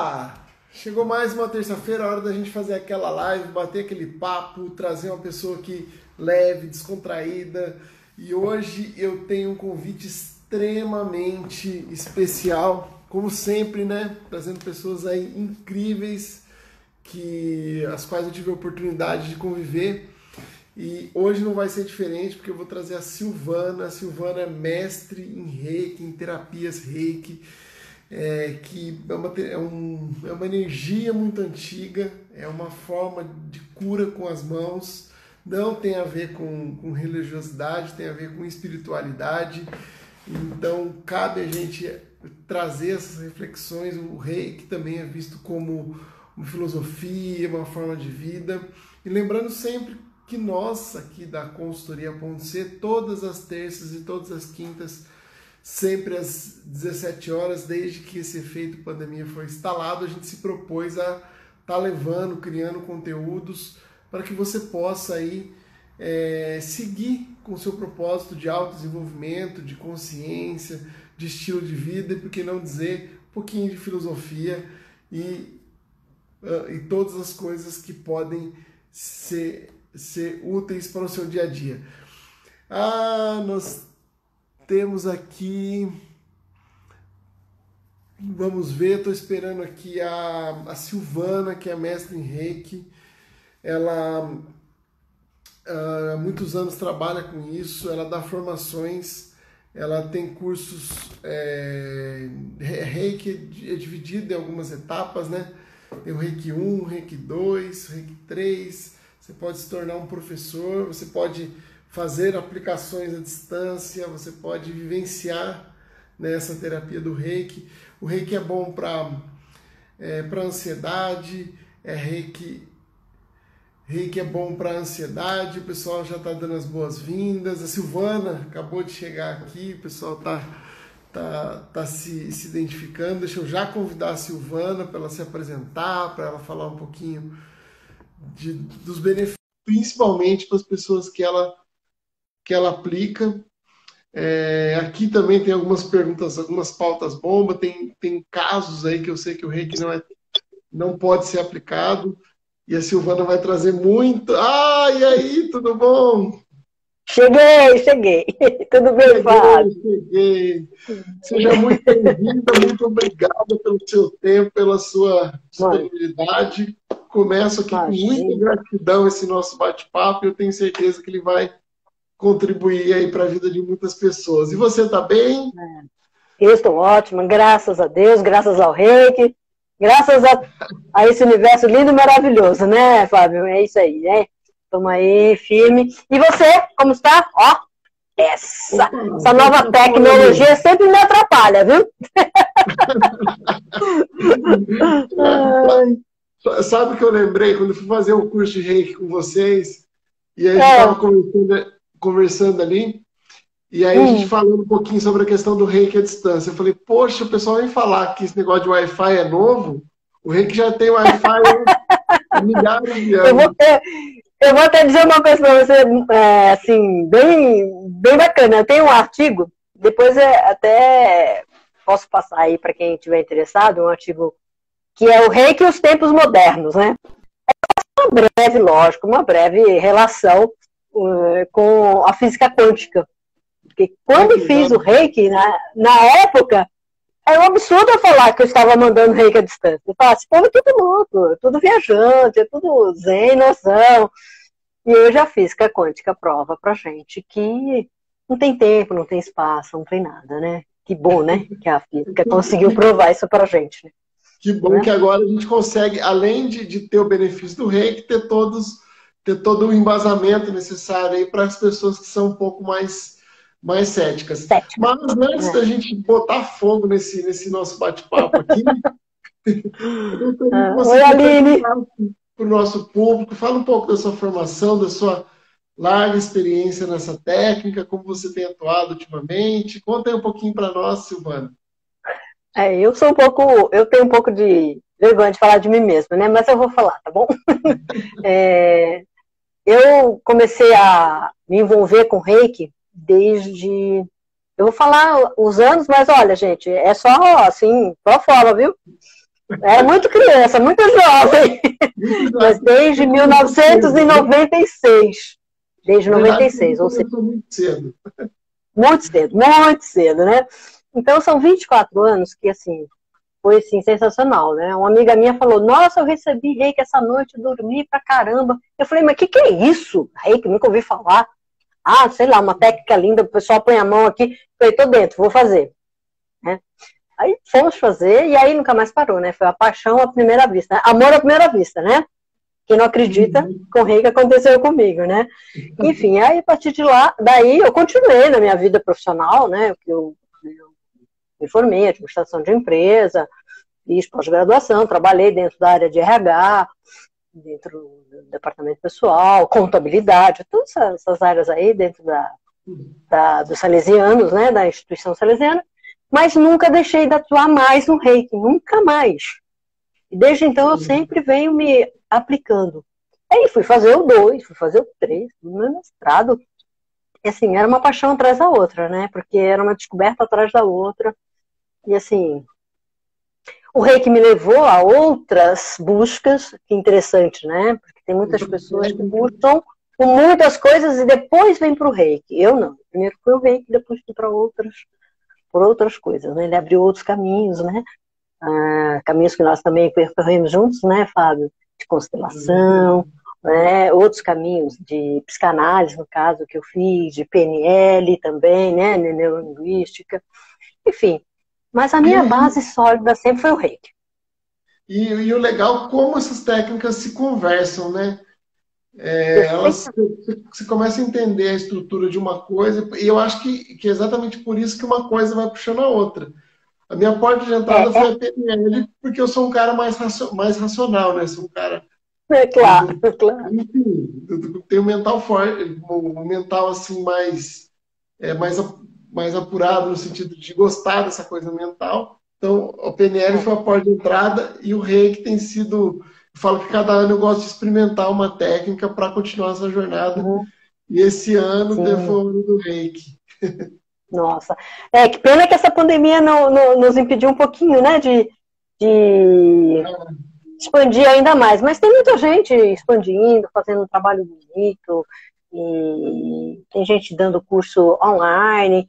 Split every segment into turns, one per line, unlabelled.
Ah, chegou mais uma terça-feira, hora da gente fazer aquela live, bater aquele papo, trazer uma pessoa aqui leve, descontraída. E hoje eu tenho um convite extremamente especial, como sempre, né? Trazendo pessoas aí incríveis que as quais eu tive a oportunidade de conviver. E hoje não vai ser diferente, porque eu vou trazer a Silvana. A Silvana é mestre em reiki, em terapias reiki é, que é uma, é, um, é uma energia muito antiga, é uma forma de cura com as mãos, não tem a ver com, com religiosidade, tem a ver com espiritualidade. Então, cabe a gente trazer essas reflexões. O reiki também é visto como uma filosofia, uma forma de vida. E lembrando sempre que nós, aqui da consultoria.c, todas as terças e todas as quintas, sempre às 17 horas, desde que esse efeito pandemia foi instalado, a gente se propôs a estar tá levando, criando conteúdos para que você possa aí é, seguir com o seu propósito de autodesenvolvimento, de consciência, de estilo de vida e por que não dizer um pouquinho de filosofia e, uh, e todas as coisas que podem ser, ser úteis para o seu dia a dia. Ah, nós temos aqui. Vamos ver, estou esperando aqui a, a Silvana, que é mestre em reiki. Ela há muitos anos trabalha com isso, ela dá formações, ela tem cursos. É, reiki é dividido em algumas etapas, né? Tem o reiki 1, reiki 2, reiki 3. Você pode se tornar um professor, você pode fazer aplicações à distância, você pode vivenciar nessa né, terapia do reiki. O reiki é bom para é, ansiedade, é reiki, reiki é bom para ansiedade, o pessoal já está dando as boas-vindas. A Silvana acabou de chegar aqui, o pessoal está tá, tá se, se identificando. Deixa eu já convidar a Silvana para ela se apresentar, para ela falar um pouquinho de, dos benefícios, principalmente para as pessoas que ela que ela aplica. É, aqui também tem algumas perguntas, algumas pautas bomba, tem, tem casos aí que eu sei que o reiki não, é, não pode ser aplicado. E a Silvana vai trazer muito. Ah, e aí, tudo bom?
Cheguei, cheguei. Tudo bem, cheguei, Fábio?
Cheguei. Seja muito bem-vinda, muito obrigada pelo seu tempo, pela sua disponibilidade. Começo aqui Imagina. com muita gratidão esse nosso bate-papo eu tenho certeza que ele vai contribuir aí para a vida de muitas pessoas. E você está bem? É.
Eu estou ótima, graças a Deus, graças ao reiki, graças a, a, esse universo lindo e maravilhoso, né, Fábio? É isso aí, né? Estamos aí, firme. E você, como está? Ó, essa, essa nova tecnologia sempre me atrapalha, viu?
Sabe o que eu lembrei quando fui fazer o um curso de reiki com vocês? E aí a gente estava é. Conversando ali, e aí hum. a gente falando um pouquinho sobre a questão do reiki à distância. Eu falei, poxa, o pessoal vem falar que esse negócio de Wi-Fi é novo. O reiki já tem Wi-Fi há milhares de anos.
Eu vou, ter, eu vou até dizer uma coisa para você, é, assim, bem, bem bacana. Eu tenho um artigo, depois é, até posso passar aí para quem estiver interessado, um artigo que é o reiki e os tempos modernos, né? É uma breve, lógico, uma breve relação com a física quântica. Porque quando é fiz o reiki, na, na época, era um absurdo eu falar que eu estava mandando reiki à distância. Eu falava, esse povo é tudo louco, é tudo viajante, é tudo zen, noção. E hoje a física quântica prova pra gente que não tem tempo, não tem espaço, não tem nada, né? Que bom, né? Que a física conseguiu provar isso pra gente. Né?
Que bom né? que agora a gente consegue, além de, de ter o benefício do reiki, ter todos ter todo o embasamento necessário aí para as pessoas que são um pouco mais, mais céticas. Cética. Mas antes é. da gente botar fogo nesse, nesse nosso bate-papo aqui,
ah, Oi, Aline! Para
o nosso público, fala um pouco da sua formação, da sua larga experiência nessa técnica, como você tem atuado ultimamente. Conta aí um pouquinho para nós, Silvana.
É, eu sou um pouco, eu tenho um pouco de vergonha de falar de mim mesma, né? Mas eu vou falar, tá bom? é, eu comecei a me envolver com reiki desde. Eu vou falar os anos, mas olha, gente, é só assim, só forma, viu? É muito criança, muito jovem. Mas desde 1996. Desde 96, ou seja. Muito cedo. Muito cedo, muito cedo, né? Então são 24 anos que, assim, foi assim, sensacional, né? Uma amiga minha falou, nossa, eu recebi reiki essa noite, dormi pra caramba. Eu falei, mas o que, que é isso? Reiki, nunca ouvi falar. Ah, sei lá, uma técnica linda, o pessoal põe a mão aqui. Falei, tô dentro, vou fazer. Né? Aí fomos fazer e aí nunca mais parou, né? Foi a paixão à primeira vista, né? amor à primeira vista, né? Quem não acredita uhum. com o rei que aconteceu comigo, né? Enfim, aí a partir de lá, daí eu continuei na minha vida profissional, né? Eu, eu me formei administração de empresa, fiz pós-graduação, trabalhei dentro da área de RH, dentro do departamento pessoal, contabilidade, todas essas áreas aí dentro da, da, dos salesianos, né? Da instituição salesiana mas nunca deixei de atuar mais no reiki, nunca mais. E desde então eu sempre venho me aplicando. Aí fui fazer o dois, fui fazer o três, no meu mestrado. E assim, era uma paixão atrás da outra, né? Porque era uma descoberta atrás da outra. E assim, o reiki me levou a outras buscas, que interessante, né? Porque tem muitas pessoas que buscam com muitas coisas e depois vem para o reiki. Eu não. Primeiro foi o reiki, depois fui para outras por outras coisas, né? Ele abriu outros caminhos, né? Ah, caminhos que nós também percorremos juntos, né, Fábio? De constelação, uhum. né? Outros caminhos de psicanálise, no caso, que eu fiz, de PNL também, né? Neurolinguística, enfim. Mas a minha base sólida sempre foi o reiki.
E, e o legal, como essas técnicas se conversam, né? É, elas, você começa a entender a estrutura de uma coisa, e eu acho que, que é exatamente por isso que uma coisa vai puxando a outra. A minha porta de entrada é, foi é. a PNL, porque eu sou um cara mais, racio, mais racional, né? Sou um cara.
É claro, eu, claro.
Enfim, eu tenho um mental forte, um mental assim mais, é, mais, mais apurado no sentido de gostar dessa coisa mental. Então, a PNL foi a porta de entrada e o reiki tem sido falo que cada ano eu gosto de experimentar uma técnica para continuar essa jornada. Uhum. E esse ano foi o ano do reiki.
Nossa. É, que pena que essa pandemia não, não, nos impediu um pouquinho, né, de, de expandir ainda mais. Mas tem muita gente expandindo, fazendo um trabalho bonito, e tem gente dando curso online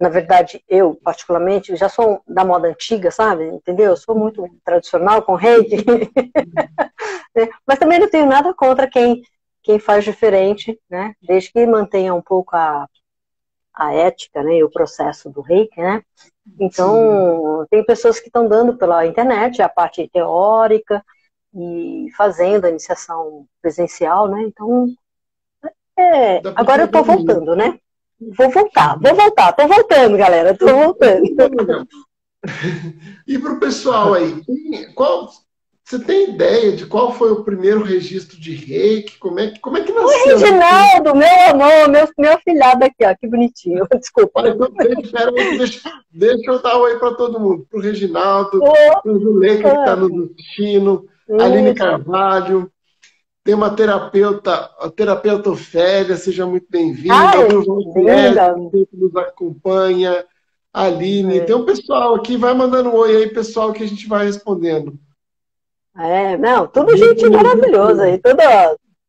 na verdade, eu, particularmente, já sou da moda antiga, sabe? Entendeu? Eu sou muito tradicional com reiki. Né? Mas também não tenho nada contra quem, quem faz diferente, né? Desde que mantenha um pouco a, a ética, né? E o processo do reiki, né? Então, Sim. tem pessoas que estão dando pela internet a parte teórica e fazendo a iniciação presencial, né? Então, é, agora eu estou voltando, né? Vou voltar, vou voltar, tô voltando, galera, tô voltando.
E para o pessoal aí, qual, você tem ideia de qual foi o primeiro registro de reiki? Como é, como é que nasceu?
O Reginaldo, meu amor, meu, meu filhado aqui, ó, que bonitinho. Desculpa.
Então, deixa, deixa, eu dar um oi para todo mundo. Para o Reginaldo, para o Zuleika, que está nos assistindo, Aline Carvalho, tem uma terapeuta, a terapeuta Ofélia, seja muito bem-vinda. O João que nos acompanha. Aline, é. tem um pessoal aqui, vai mandando um oi aí, pessoal, que a gente vai respondendo.
É, não, tudo gente maravilhosa aí, todo,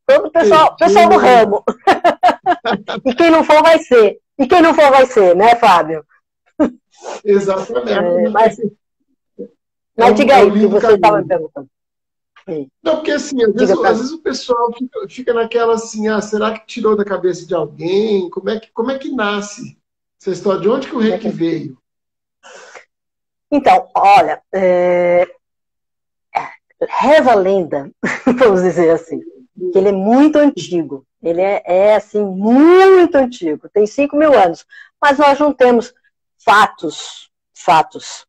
todo pessoal, pessoal do ramo. e quem não for vai ser. E quem não for vai ser, né, Fábio?
Exatamente.
É, mas, mas diga aí, que você estava me perguntando.
Não, porque assim, às vezes, às vezes, o pessoal fica, fica, naquela assim, ah, será que tirou da cabeça de alguém? Como é que, como é que nasce essa história? De onde que o reiki veio?
Então, olha, é... reza a lenda, vamos dizer assim, que ele é muito antigo. Ele é, é, assim, muito antigo, tem 5 mil anos. Mas nós não temos fatos, fatos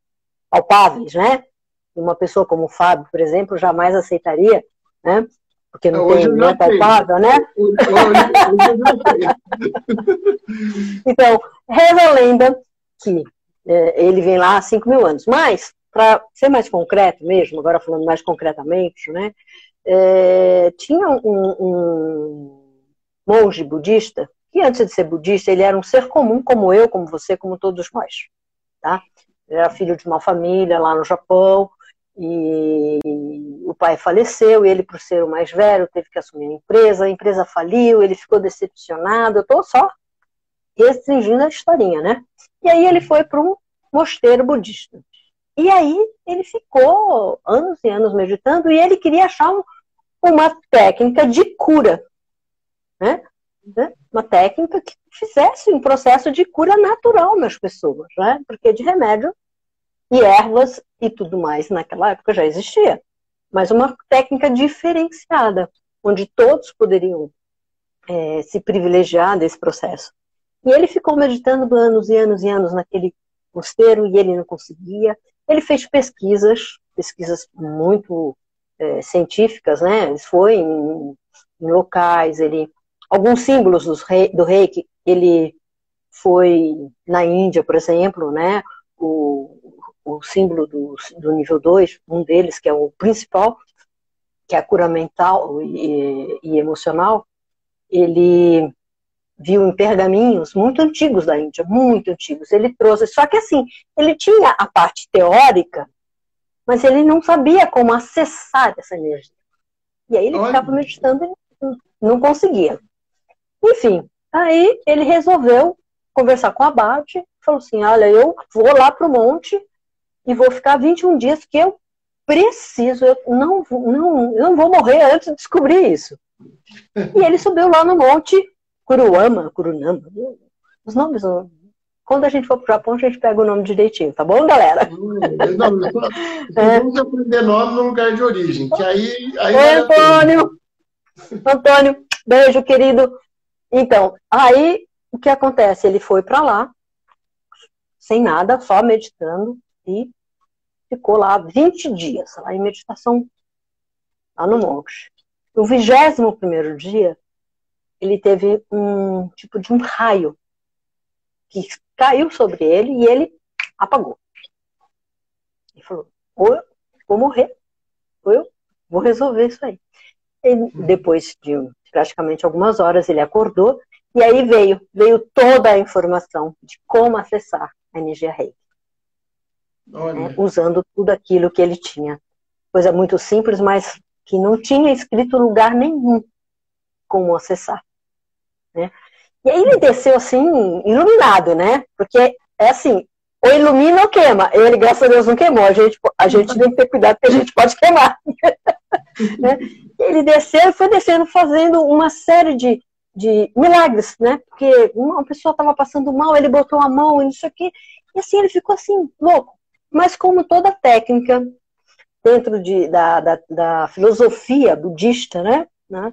palpáveis, né? Uma pessoa como o Fábio, por exemplo, jamais aceitaria, né? Porque não Hoje tem, não é palpável, né? então, reza a lenda que é, ele vem lá há 5 mil anos. Mas, para ser mais concreto mesmo, agora falando mais concretamente, né? É, tinha um, um monge budista que antes de ser budista, ele era um ser comum como eu, como você, como todos nós, tá? Ele era filho de uma família lá no Japão, E o pai faleceu, ele, por ser o mais velho, teve que assumir a empresa, a empresa faliu, ele ficou decepcionado. Eu estou só restringindo a historinha, né? E aí ele foi para um mosteiro budista. E aí ele ficou anos e anos meditando e ele queria achar um, uma técnica de cura, né? né? Uma técnica que fizesse um processo de cura natural nas pessoas, né? Porque de remédio e ervas e tudo mais naquela época já existia, mas uma técnica diferenciada, onde todos poderiam é, se privilegiar desse processo. E ele ficou meditando anos e anos e anos naquele mosteiro e ele não conseguia. Ele fez pesquisas, pesquisas muito é, científicas, né? Ele foi em, em, locais, ele alguns símbolos do rei, do ele foi na Índia, por exemplo, né? O, o símbolo do, do nível 2, um deles, que é o principal, que é a cura mental e, e emocional, ele viu em pergaminhos muito antigos da Índia, muito antigos. Ele trouxe, só que assim, ele tinha a parte teórica, mas ele não sabia como acessar essa energia. E aí ele Olha. ficava meditando e não conseguia. Enfim, aí ele resolveu conversar com a Abate, falou assim: Olha, eu vou lá para o monte e vou ficar 21 dias, que eu preciso, eu não, não, eu não vou morrer antes de descobrir isso. E ele subiu lá no monte Kuruama, Kurunama, os nomes. Quando a gente for pro Japão, a gente pega o nome direitinho, tá bom, galera?
Não, não, é. Vamos aprender nome no lugar de origem, que aí. aí
Oi, Antônio! Antônio, beijo, querido. Então, aí o que acontece? Ele foi para lá, sem nada, só meditando, e ficou lá 20 dias, lá em meditação, lá no monte. No vigésimo primeiro dia, ele teve um tipo de um raio que caiu sobre ele e ele apagou. Ele falou: ou eu vou morrer, ou eu vou resolver isso aí. E hum. depois de praticamente algumas horas, ele acordou e aí veio, veio toda a informação de como acessar a energia rei. Né, usando tudo aquilo que ele tinha. Coisa muito simples, mas que não tinha escrito lugar nenhum como acessar. Né? E aí ele desceu assim, iluminado, né? Porque é assim, ou ilumina ou queima. Ele, graças a Deus, não queimou. A gente, a gente tem que ter cuidado porque a gente pode queimar. né? Ele desceu e foi descendo fazendo uma série de, de milagres, né? Porque uma pessoa estava passando mal, ele botou a mão e isso aqui. E assim, ele ficou assim, louco. Mas como toda técnica dentro de, da, da, da filosofia budista, né? né?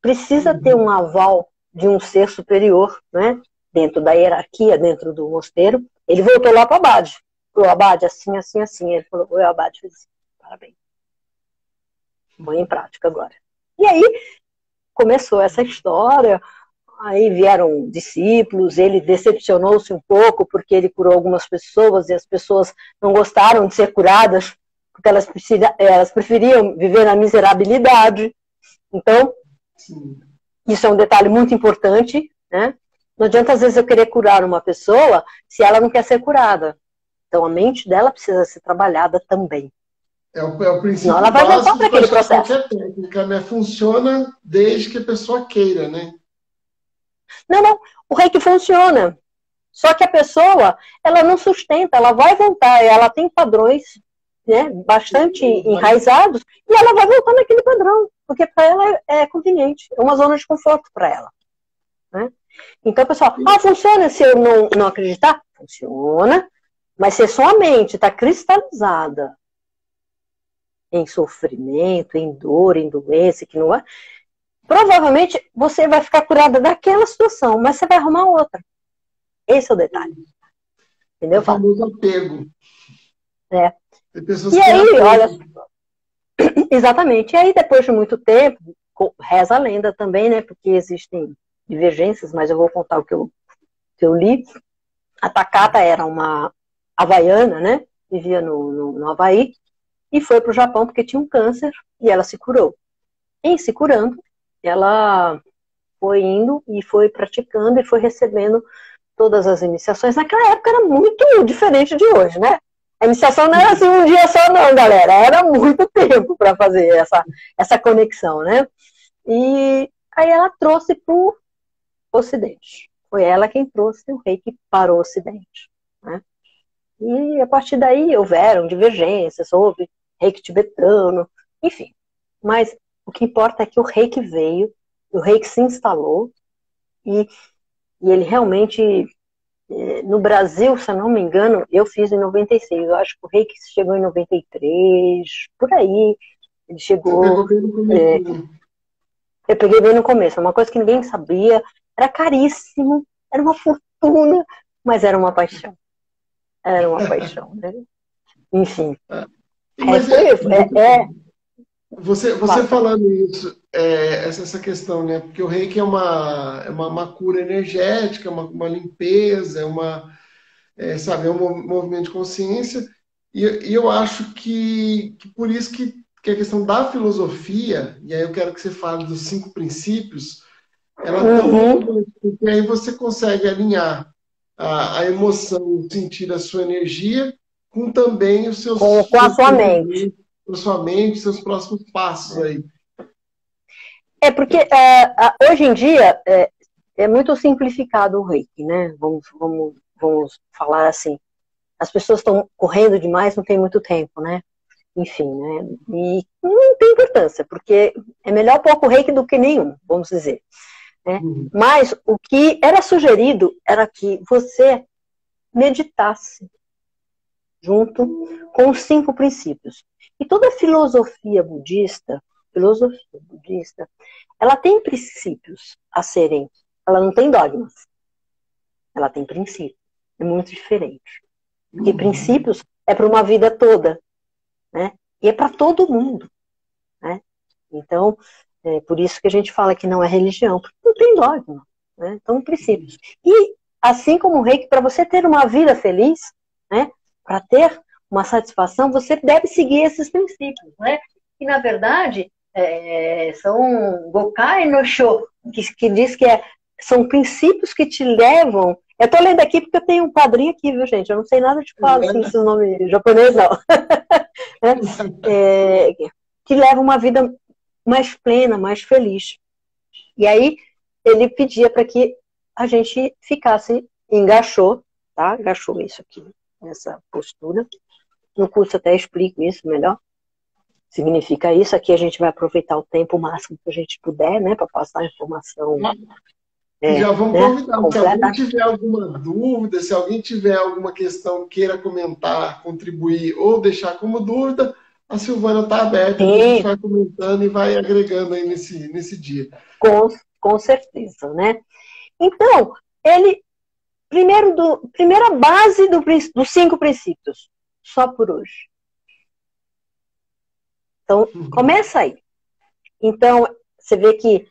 Precisa ter um aval de um ser superior, né? Dentro da hierarquia, dentro do mosteiro. Ele voltou lá para o Abade. O Abade, assim, assim, assim. Ele falou, o Abade fez assim, parabéns. Põe em prática agora. E aí começou essa história. Aí vieram discípulos, ele decepcionou-se um pouco porque ele curou algumas pessoas e as pessoas não gostaram de ser curadas porque elas, elas preferiam viver na miserabilidade. Então, Sim. Isso é um detalhe muito importante, né? Não adianta, às vezes, eu querer curar uma pessoa se ela não quer ser curada. Então, a mente dela precisa ser trabalhada também.
É o, é o princípio Senão ela vai voltar para aquele processo. Técnica, né? Funciona desde que a pessoa queira, né?
Não, não. O reiki funciona. Só que a pessoa, ela não sustenta, ela vai voltar, ela tem padrões né, bastante enraizados e ela vai voltar naquele padrão porque para ela é conveniente, é uma zona de conforto para ela. Né? Então, pessoal, ah, funciona se eu não, não acreditar? Funciona, mas se sua mente está cristalizada em sofrimento, em dor, em doença, que não é, provavelmente você vai ficar curada daquela situação, mas você vai arrumar outra. Esse é o detalhe. Entendeu? O
famoso apego.
É. E aí, olha, Exatamente. E aí, depois de muito tempo, reza a lenda também, né? Porque existem divergências, mas eu vou contar o que eu, que eu li. A Takata era uma havaiana, né? Vivia no, no, no Havaí e foi para o Japão porque tinha um câncer e ela se curou. Em se curando, ela foi indo e foi praticando e foi recebendo todas as iniciações. Naquela época era muito diferente de hoje, né? A iniciação não era assim um dia só, não, galera. Era muito tempo para fazer essa, essa conexão, né? E aí ela trouxe para o Ocidente. Foi ela quem trouxe o reiki para o Ocidente. Né? E a partir daí houveram divergências, houve reiki tibetano, enfim. Mas o que importa é que o reiki veio, o reiki se instalou e, e ele realmente é, no Brasil, se eu não me engano, eu fiz em 96. Eu acho que o Reiki chegou em 93, por aí. Ele chegou. É, eu peguei bem no começo. Uma coisa que ninguém sabia. Era caríssimo, era uma fortuna, mas era uma paixão. Era uma paixão, né? Enfim. É,
é, foi, é, é, você, você falando isso, é, essa, essa questão, né? Porque o reiki é uma, é uma, uma cura energética, uma, uma limpeza, é uma, é, sabe, é um movimento de consciência. E, e eu acho que, que por isso que, que a questão da filosofia, e aí eu quero que você fale dos cinco princípios, ela é tão uhum. porque aí você consegue alinhar a, a emoção, sentir a sua energia com também os seus.
Com, com a sua mente
para sua mente, seus próximos passos aí?
É porque é, hoje em dia é, é, muito simplificado o reiki, né? Vamos, vamos, vamos falar assim. As pessoas estão correndo demais, não tem muito tempo, né? Enfim, né? E não tem importância, porque é melhor pouco reiki do que nenhum, vamos dizer. Né? Uhum. Mas o que era sugerido era que você meditasse junto com os cinco princípios. E toda filosofia budista, filosofia budista, ela tem princípios a serem, ela não tem dogmas. Ela tem princípios. É muito diferente. Porque uhum. princípios é para uma vida toda, né? E é para todo mundo, né? Então, é por isso que a gente fala que não é religião, porque não tem dogma, né? Então, princípios. E assim como o reiki, para você ter uma vida feliz, né? Para ter uma satisfação, você deve seguir esses princípios, né? E, na verdade, é, são Gokai no Sho, que, que diz que é, são princípios que te levam. Eu estou lendo aqui porque eu tenho um quadrinho aqui, viu, gente? Eu não sei nada de falar assim, esse nome japonês, não. é, que leva uma vida mais plena, mais feliz. E aí, ele pedia para que a gente ficasse engaixou, tá? Engaixou isso aqui, essa postura. No curso até explico isso melhor. Significa isso. Aqui a gente vai aproveitar o tempo máximo que a gente puder, né, para passar a informação.
É, Já vamos né, convidar. Se alguém tiver alguma dúvida, se alguém tiver alguma questão queira comentar, contribuir ou deixar como dúvida, a Silvana está aberta, Sim. a gente vai comentando e vai agregando aí nesse, nesse dia.
Com, com certeza, né? Então, ele, primeiro do, primeira base do, dos cinco princípios, só por hoje. Então, uhum. começa aí. Então, você vê que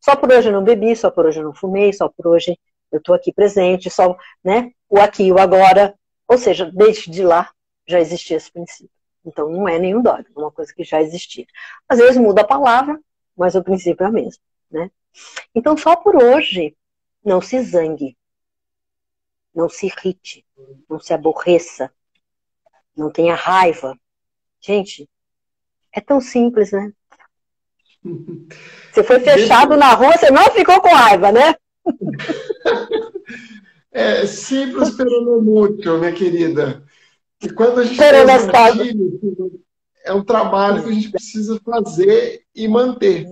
só por hoje eu não bebi, só por hoje eu não fumei, só por hoje eu estou aqui presente, só, né, o aqui e o agora. Ou seja, desde lá já existia esse princípio. Então, não é nenhum dogma, é uma coisa que já existia. Às vezes muda a palavra, mas o princípio é o mesmo, né? Então, só por hoje, não se zangue, não se irrite, não se aborreça, não tenha raiva. Gente, é tão simples, né? Você foi fechado na rua, você não ficou com raiva, né?
É simples, pero não muito, minha querida. E quando a gente faz um é um trabalho que a gente precisa fazer e manter.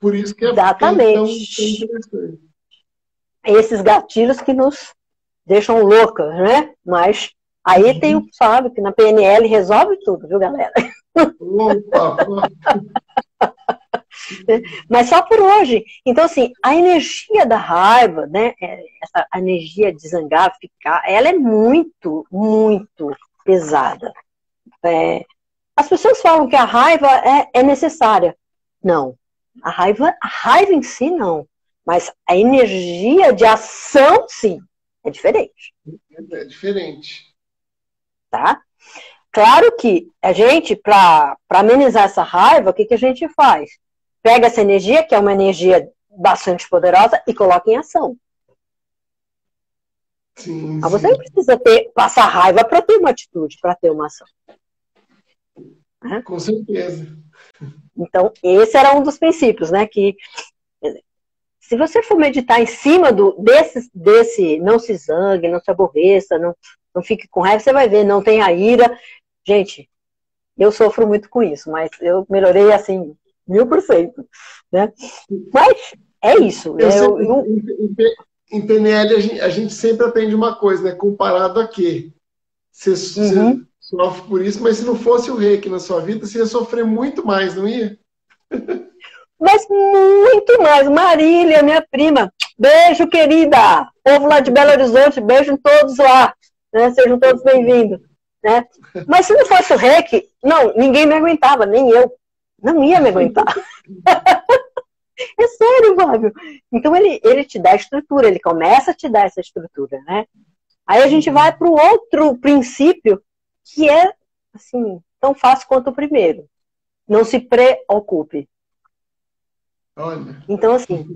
Por isso que é,
Exatamente. tão, interessante. Esses gatilhos que nos deixam loucas, né? Mas Aí tem o sabe que na PNL resolve tudo, viu, galera? Mas só por hoje. Então, assim, a energia da raiva, né? É, essa energia de zangar, ficar, ela é muito, muito pesada. É, as pessoas falam que a raiva é, é necessária. Não. A raiva, a raiva em si, não. Mas a energia de ação, sim. É diferente.
É diferente
tá? Claro que a gente, para amenizar essa raiva, o que, que a gente faz? Pega essa energia, que é uma energia bastante poderosa, e coloca em ação. Sim, Mas você não precisa ter, passar raiva para ter uma atitude, para ter uma ação.
Né? Com certeza.
Então, esse era um dos princípios, né? Que se você for meditar em cima do, desse, desse não se zangue, não se aborreça, não, não fique com raiva, você vai ver, não tenha ira. Gente, eu sofro muito com isso, mas eu melhorei assim, mil por cento. Né? Mas é isso. Eu,
eu, eu... Em, PNL, a gente, a gente, sempre aprende uma coisa, né? Comparado a quê? Você, uhum. você sofre por isso, mas se não fosse o reiki na sua vida, você ia sofrer muito mais, não ia?
mas muito mais. Marília, minha prima, beijo, querida. Povo lá de Belo Horizonte, beijo em todos lá. Né? Sejam todos bem-vindos. Né? Mas se não fosse o REC, não, ninguém me aguentava, nem eu. Não ia me aguentar. é sério, Fábio. Então ele, ele te dá estrutura, ele começa a te dar essa estrutura, né? Aí a gente vai para o outro princípio, que é assim, tão fácil quanto o primeiro. Não se preocupe.
Olha.
Então, assim,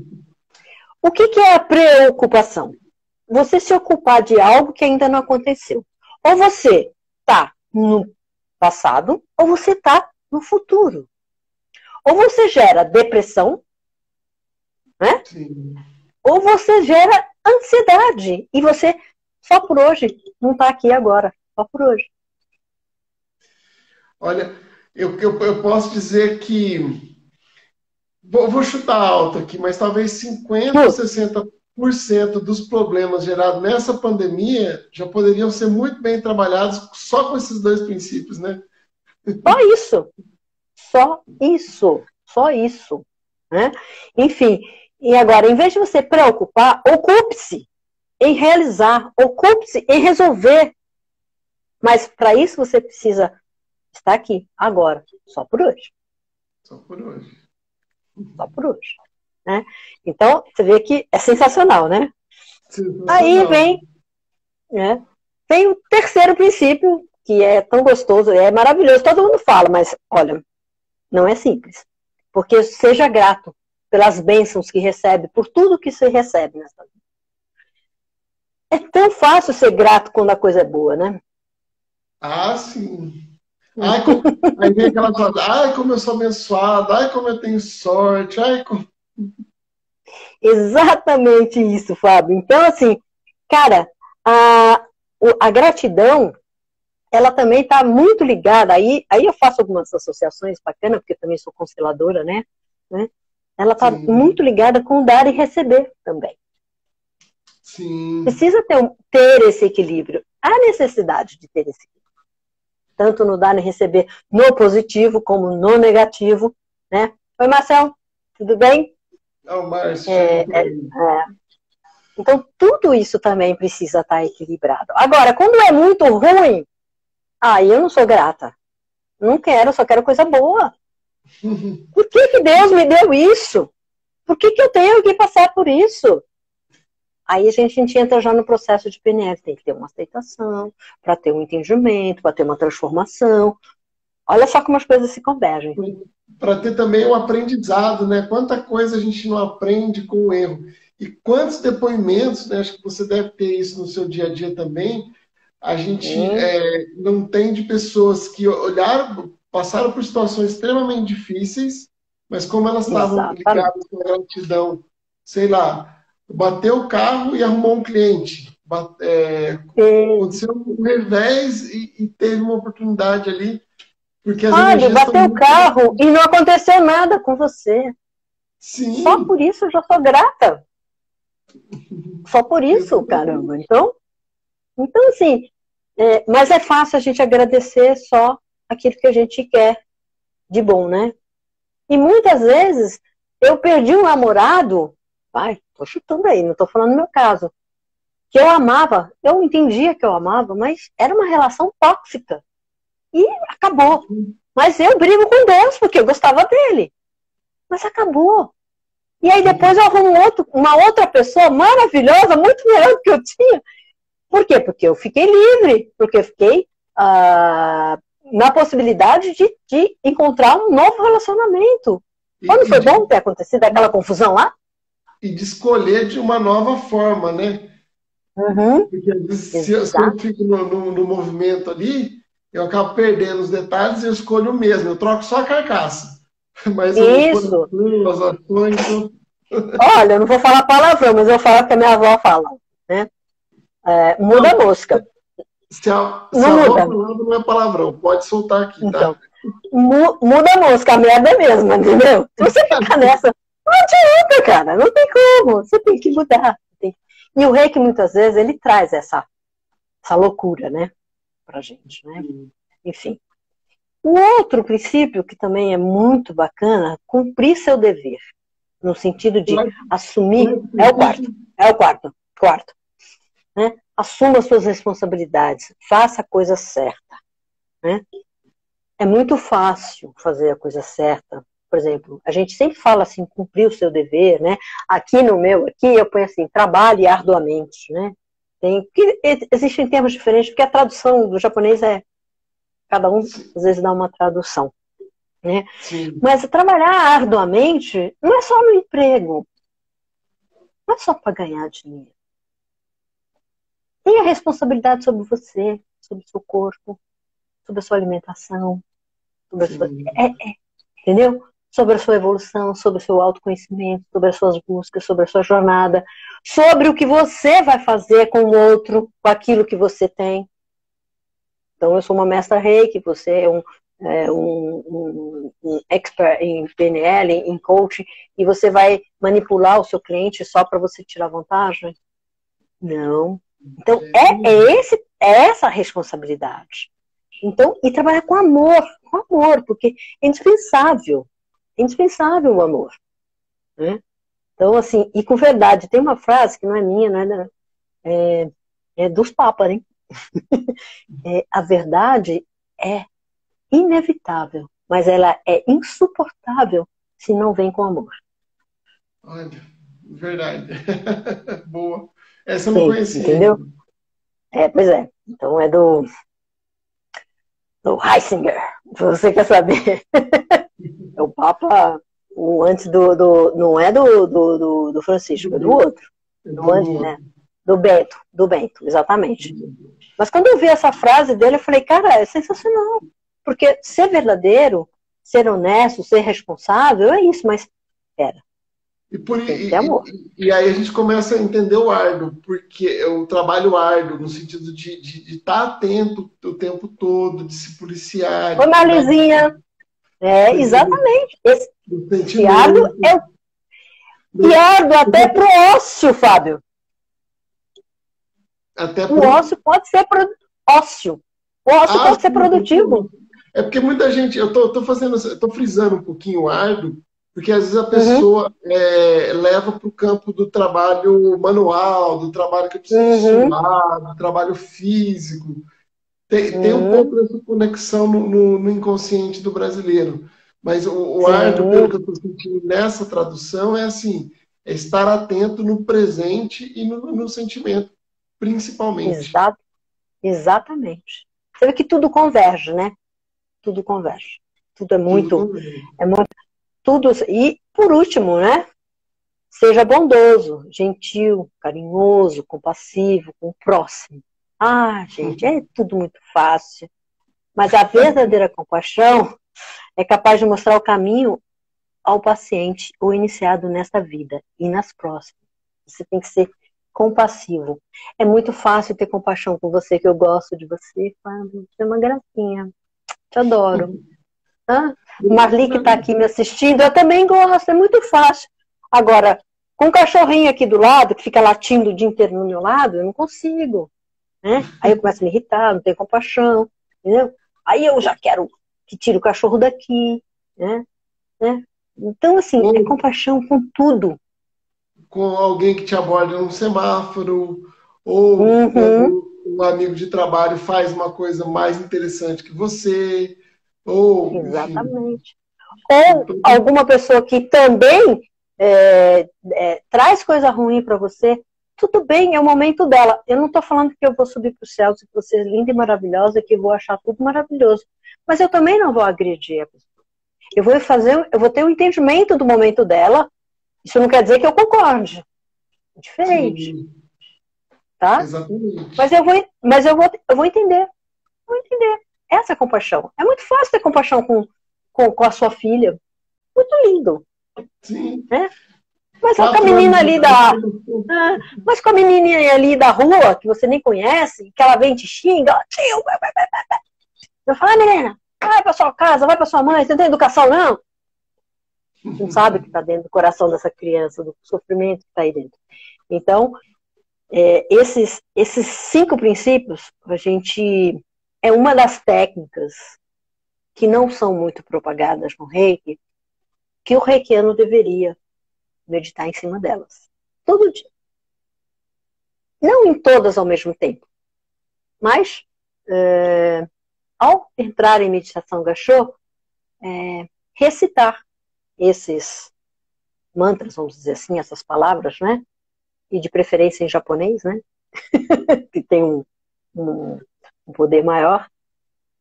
o que, que é a preocupação? Você se ocupar de algo que ainda não aconteceu. Ou você está no passado, ou você está no futuro. Ou você gera depressão, né? Sim. Ou você gera ansiedade. E você, só por hoje, não está aqui agora. Só por hoje.
Olha, eu, eu, eu posso dizer que Vou, vou chutar alto aqui, mas talvez 50% ou 60% dos problemas gerados nessa pandemia já poderiam ser muito bem trabalhados só com esses dois princípios, né?
Só isso. Só isso. Só isso. Né? Enfim, e agora, em vez de você preocupar, ocupe-se em realizar, ocupe-se em resolver. Mas para isso você precisa estar aqui, agora, só por hoje.
Só por hoje
só por hoje. Né? Então, você vê que é sensacional, né? Sensacional. Aí vem, né, vem o terceiro princípio, que é tão gostoso, é maravilhoso, todo mundo fala, mas olha, não é simples. Porque seja grato pelas bênçãos que recebe, por tudo que você recebe nessa vida. É tão fácil ser grato quando a coisa é boa, né?
Ah, sim. Ai, como, aí vem aquela coisa, ai, como eu sou abençoado, ai, como eu tenho sorte, ai, como...
Exatamente isso, Fábio. Então, assim, cara, a, a gratidão, ela também está muito ligada, aí, aí eu faço algumas associações bacanas, porque também sou consteladora, né? né? Ela está muito ligada com dar e receber também.
Sim.
Precisa ter, ter esse equilíbrio. Há necessidade de ter esse equilíbrio tanto no dar e receber no positivo como no negativo, né? Oi, Marcel, tudo bem?
Não, Márcio. É, é, é.
Então, tudo isso também precisa estar equilibrado. Agora, quando é muito ruim, aí eu não sou grata. Não quero, só quero coisa boa. Por que, que Deus me deu isso? Por que, que eu tenho que passar por isso? Aí a gente, a gente entra já no processo de PNL, tem que ter uma aceitação, para ter um entendimento, para ter uma transformação. Olha só como as coisas se convergem.
Para ter também um aprendizado, né? Quanta coisa a gente não aprende com o erro. E quantos depoimentos, né? Acho que você deve ter isso no seu dia a dia também. A gente é, não tem de pessoas que olharam, passaram por situações extremamente difíceis, mas como elas estavam ligadas com gratidão, sei lá, bateu o carro e arrumou um cliente. É, aconteceu um revés e, e, teve uma oportunidade ali. Porque
Olha, bateu o carro muito... e não aconteceu nada com você.
Sim.
Só por isso eu já sou grata. Só por isso, caramba. Então, então assim, é, mas é fácil a gente agradecer só aquilo que a gente quer de bom, né? E muitas vezes eu perdi um namorado Pai, tô chutando aí, não tô falando no meu caso. Que eu amava, eu entendia que eu amava, mas era uma relação tóxica. E acabou. Mas eu brigo com Deus, porque eu gostava dele. Mas acabou. E aí depois eu arrumo outro, uma outra pessoa maravilhosa, muito melhor do que eu tinha. Por quê? Porque eu fiquei livre, porque eu fiquei ah, na possibilidade de, de encontrar um novo relacionamento. Quando foi bom ter acontecido aquela confusão lá?
e de escolher de uma nova forma, né?
Uhum.
Porque se, se, eu fico no, no, no, movimento ali, eu acabo perdendo os detalhes e eu escolho o mesmo. Eu troco só a carcaça.
Mas Isso. Olha, eu não vou falar palavrão, mas eu falo que a minha avó fala. Né? É, muda a mosca.
Se a, se não a muda. não é palavrão, pode soltar aqui, tá? então, tá?
muda a mosca, a merda é mesmo, entendeu? Se você ficar nessa, não adianta, cara, não tem como, você tem que mudar. Tem... E o reiki, muitas vezes, ele traz essa, essa loucura, né, pra gente, né? Enfim. O outro princípio que também é muito bacana, cumprir seu dever, no sentido de assumir, é o quarto, é o quarto, quarto, né? Assuma suas responsabilidades, faça a coisa certa, né? É muito fácil fazer a coisa certa, por exemplo, a gente sempre fala assim, cumprir o seu dever, né? Aqui no meu, aqui eu ponho assim, trabalhe arduamente, né? Tem, que existem termos diferentes, porque a tradução do japonês é, cada um às vezes dá uma tradução, né? Sim. Mas trabalhar arduamente não é só no emprego, não é só para ganhar dinheiro. Tenha responsabilidade sobre você, sobre o seu corpo, sobre a sua alimentação, sobre a sua... É, é, entendeu? Sobre a sua evolução, sobre o seu autoconhecimento, sobre as suas buscas, sobre a sua jornada, sobre o que você vai fazer com o outro, com aquilo que você tem. Então, eu sou uma mestra reiki, você é um, é, um, um, um, expert em PNL, em coaching, e você vai manipular o seu cliente só para você tirar vantagem? Não. Então, é, é, esse, é essa a responsabilidade. Então, e trabalhar com amor, com amor, porque é indispensável indispensável o amor. Né? Então, assim, e com verdade, tem uma frase que não é minha, não é, é, é dos papas, hein? é, a verdade é inevitável, mas ela é insuportável se não vem com amor.
Olha, verdade. Boa. Essa eu não conhecia.
Entendeu? É, pois é. Então é do, do Heisinger. Se você quer saber. O Papa, o antes do. do não é do, do, do, Francisco, é do outro. Do antes, né? Do Bento, do Bento, exatamente. Mas quando eu vi essa frase dele, eu falei, cara, é sensacional. Porque ser verdadeiro, ser honesto, ser responsável, é isso, mas era.
E, por, e, e, e, aí a gente começa a entender o árduo, porque é o trabalho árduo, no sentido de estar de, de tá atento o tempo todo, de se policiar.
Ô, Marlizinha, é, exatamente. Esse fiado é fiado até pro ócio, Fábio. Até pro... O ócio pode ser pro... ócio. O ócio ah, pode ser produtivo.
É porque muita gente, eu tô, tô fazendo, eu tô frisando um pouquinho o árduo, porque às vezes a pessoa uhum. é, leva para o campo do trabalho manual, do trabalho que precisa uhum. suar, do trabalho físico. Tem, tem um pouco dessa conexão no, no, no inconsciente do brasileiro. Mas o, o árduo, pelo que eu estou sentindo nessa tradução, é assim: é estar atento no presente e no, no sentimento, principalmente.
Exato. Exatamente. Você vê que tudo converge, né? Tudo converge. Tudo é muito. Tudo é muito. Tudo. E, por último, né? Seja bondoso, gentil, carinhoso, compassivo com o próximo. Ah, gente, é tudo muito fácil. Mas a verdadeira compaixão é capaz de mostrar o caminho ao paciente, o iniciado nesta vida e nas próximas. Você tem que ser compassivo. É muito fácil ter compaixão com você, que eu gosto de você, Fábio. Você é uma gracinha. Te adoro. Ah, Marli que está aqui me assistindo, eu também gosto, é muito fácil. Agora, com um cachorrinho aqui do lado, que fica latindo o dia inteiro no meu lado, eu não consigo. Né? Aí eu começo a me irritar, não tenho compaixão, entendeu? Aí eu já quero que tire o cachorro daqui, né? né? Então, assim, é ou, é compaixão com tudo.
Com alguém que te aborda num semáforo, ou uhum. um amigo de trabalho faz uma coisa mais interessante que você, ou...
Exatamente. Enfim. Ou então, alguma pessoa que também é, é, traz coisa ruim para você, tudo bem, é o momento dela. Eu não estou falando que eu vou subir para o céu, que você é linda e maravilhosa, que eu vou achar tudo maravilhoso. Mas eu também não vou agredir a pessoa. Eu vou fazer, eu vou ter um entendimento do momento dela. Isso não quer dizer que eu concorde. É diferente. Sim. Tá?
Exatamente.
Mas eu vou, mas eu vou, eu vou entender. Vou entender. Essa é compaixão. É muito fácil ter compaixão com, com, com a sua filha. Muito lindo.
Sim.
Né? Mas com a menina ali da. Ah, mas com a menininha ali da rua, que você nem conhece, que ela vem te xinga, tio, eu falo, ah, menina, vai pra sua casa, vai pra sua mãe, você não tem educação, não? Não sabe o que está dentro do coração dessa criança, do sofrimento que está aí dentro. Então, é, esses, esses cinco princípios, a gente. É uma das técnicas que não são muito propagadas no reiki, que o reikiano deveria meditar em cima delas. Todo dia. Não em todas ao mesmo tempo, mas é, ao entrar em meditação gachô, é, recitar esses mantras, vamos dizer assim, essas palavras, né? E de preferência em japonês, né? que tem um, um, um poder maior,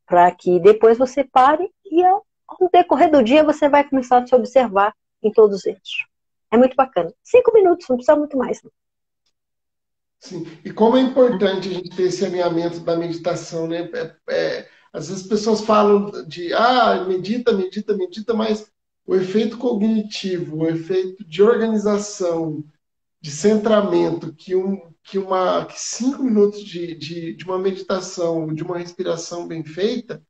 para que depois você pare e ao, ao decorrer do dia você vai começar a se observar em todos eles. É muito bacana. Cinco minutos, não precisa muito mais.
Sim. E como é importante a gente ter esse alinhamento da meditação, né? É, é, às vezes as pessoas falam de ah, medita, medita, medita, mas o efeito cognitivo, o efeito de organização, de centramento, que, um, que, uma, que cinco minutos de, de, de uma meditação, de uma respiração bem feita,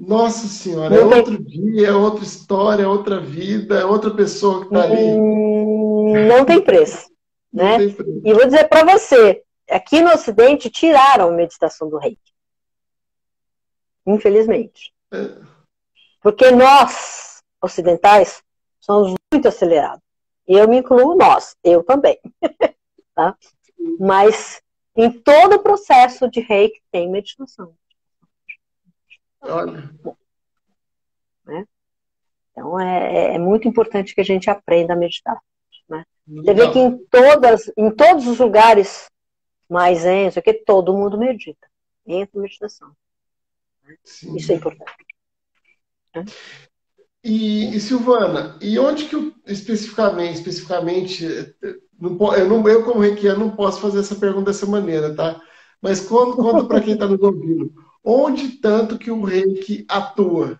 nossa Senhora, é outro dia, é outra história, é outra vida, é outra pessoa que está ali.
Hum, não tem preço. Né? Tem preço. E vou dizer para você, aqui no Ocidente tiraram a meditação do reiki. Infelizmente. É. Porque nós, ocidentais, somos muito acelerados. Eu me incluo nós, eu também. tá? Mas em todo o processo de reiki tem meditação.
Olha.
Né? Então é, é, muito importante que a gente aprenda a meditar. Né? Você vê que em, todas, em todos os lugares mais zen, que todo mundo medita. Entra meditação. Sim. Isso é importante.
Né? E, e, Silvana, e onde que eu, especificamente, especificamente, não, eu, não, eu como reikiano não posso fazer essa pergunta dessa maneira, tá? Mas conta, conta para quem está nos ouvindo onde tanto que o reiki atua?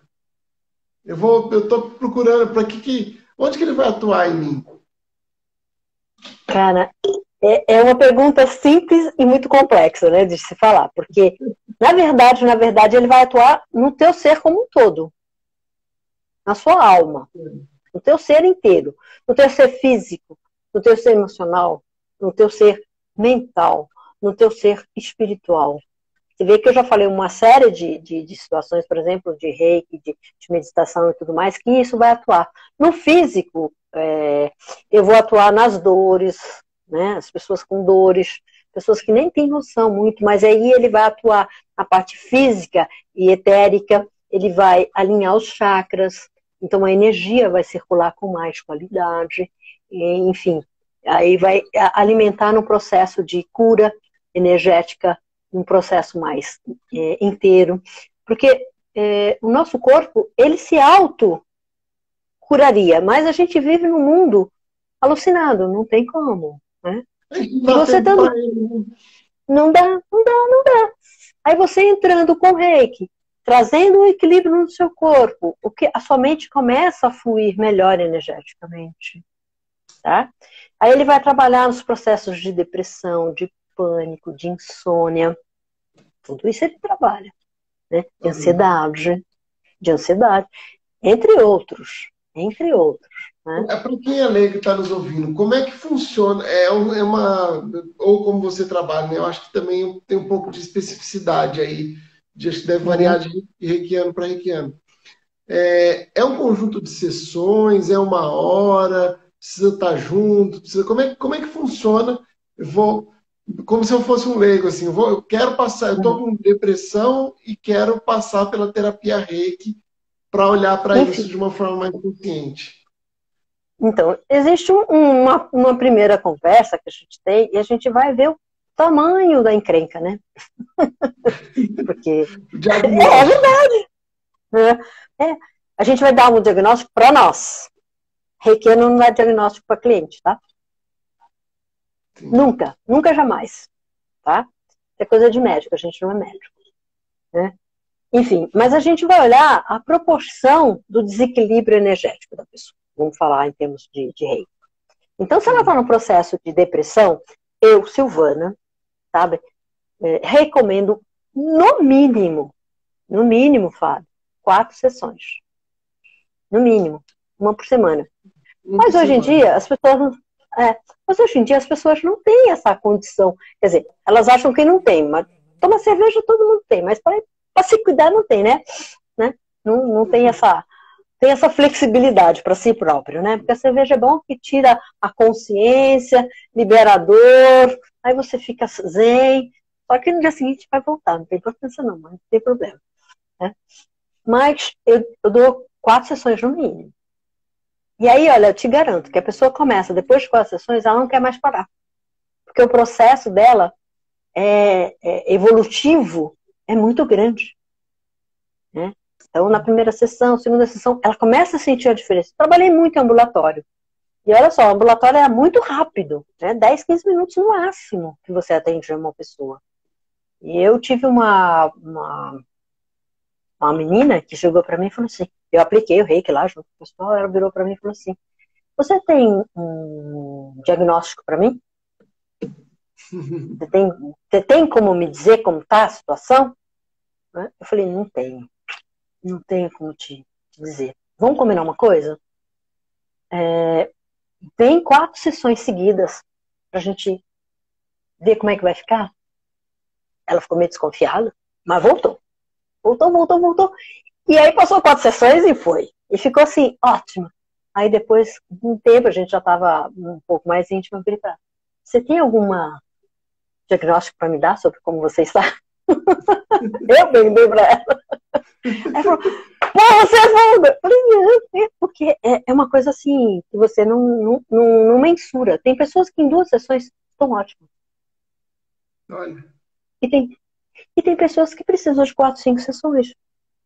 Eu vou, eu estou procurando para que, que, onde que ele vai atuar em mim?
Cara, é, é uma pergunta simples e muito complexa, né, de se falar, porque na verdade, na verdade, ele vai atuar no teu ser como um todo, na sua alma, no teu ser inteiro, no teu ser físico, no teu ser emocional, no teu ser mental, no teu ser espiritual. Você vê que eu já falei uma série de, de, de situações, por exemplo, de reiki, de, de, meditação e tudo mais, que isso vai atuar. No físico, é, eu vou atuar nas dores, né? As pessoas com dores, pessoas que nem têm noção muito, mas aí ele vai atuar na parte física e etérica, ele vai alinhar os chakras, então a energia vai circular com mais qualidade, enfim, aí vai alimentar no processo de cura energética um processo mais é, inteiro, porque é, o nosso corpo ele se auto curaria, mas a gente vive num mundo alucinado, não tem como, né? E você dando, não dá, não dá, não dá. Aí você entrando com reiki, trazendo um equilíbrio no seu corpo, o que a sua mente começa a fluir melhor energeticamente, tá? Aí ele vai trabalhar nos processos de depressão, de pânico, de insônia. Tudo isso ele trabalha. Né? De uhum. ansiedade, de ansiedade, entre outros. Entre outros. Né?
É para quem é leigo que está nos ouvindo, como é que funciona? É, é uma. Ou como você trabalha, né? Eu acho que também tem um pouco de especificidade aí. De, acho que deve variar de reikiano para reikiano. É, é um conjunto de sessões, é uma hora, precisa estar junto, precisa, como, é, como é que funciona? Eu vou como se eu fosse um leigo, assim, eu, vou, eu quero passar, eu estou com depressão e quero passar pela terapia reiki para olhar para isso de uma forma mais consciente.
Então, existe um, uma, uma primeira conversa que a gente tem e a gente vai ver o tamanho da encrenca, né? Porque é, é, verdade. É, é. A gente vai dar um diagnóstico para nós. Reiki não é diagnóstico para cliente, tá? Nunca, nunca jamais. tá? É coisa de médico, a gente não é médico. Né? Enfim, mas a gente vai olhar a proporção do desequilíbrio energético da pessoa. Vamos falar em termos de, de rei. Então, se ela está no processo de depressão, eu, Silvana, sabe, é, recomendo no mínimo, no mínimo, Fábio, quatro sessões. No mínimo, uma por semana. Mas hoje em dia, as pessoas. É, mas hoje em dia as pessoas não têm essa condição. Quer dizer, elas acham que não tem, mas toma cerveja todo mundo tem, mas para se cuidar não tem, né? né? Não, não tem essa tem essa flexibilidade para si próprio, né? Porque a cerveja é bom que tira a consciência, liberador, aí você fica zen, só que no dia seguinte vai voltar, não tem importância não, mas não tem problema. Né? Mas eu, eu dou quatro sessões no mínimo. E aí, olha, eu te garanto que a pessoa começa, depois de quatro sessões, ela não quer mais parar. Porque o processo dela é, é evolutivo é muito grande. Né? Então, na primeira sessão, segunda sessão, ela começa a sentir a diferença. Trabalhei muito em ambulatório. E olha só, o ambulatório é muito rápido, né? 10, 15 minutos no máximo que você atende uma pessoa. E eu tive uma, uma, uma menina que chegou para mim e falou assim: eu apliquei o reiki lá junto com o pessoal, ela virou para mim e falou assim: Você tem um diagnóstico para mim? Você tem, você tem como me dizer como está a situação? Eu falei: Não tenho. Não tenho como te, te dizer. Vamos combinar uma coisa? É, tem quatro sessões seguidas para a gente ver como é que vai ficar. Ela ficou meio desconfiada, mas voltou. Voltou, voltou, voltou. E aí passou quatro sessões e foi. E ficou assim, ótimo. Aí depois, um tempo, a gente já estava um pouco mais íntimo, eu falei, você tem alguma diagnóstico para me dar sobre como você está? eu perguntei para ela. Ela falou, pô, você é vulga. Eu falei, não, é porque é, é uma coisa assim, que você não, não, não, não mensura. Tem pessoas que em duas sessões estão ótimas.
Olha.
E tem, e tem pessoas que precisam de quatro, cinco sessões.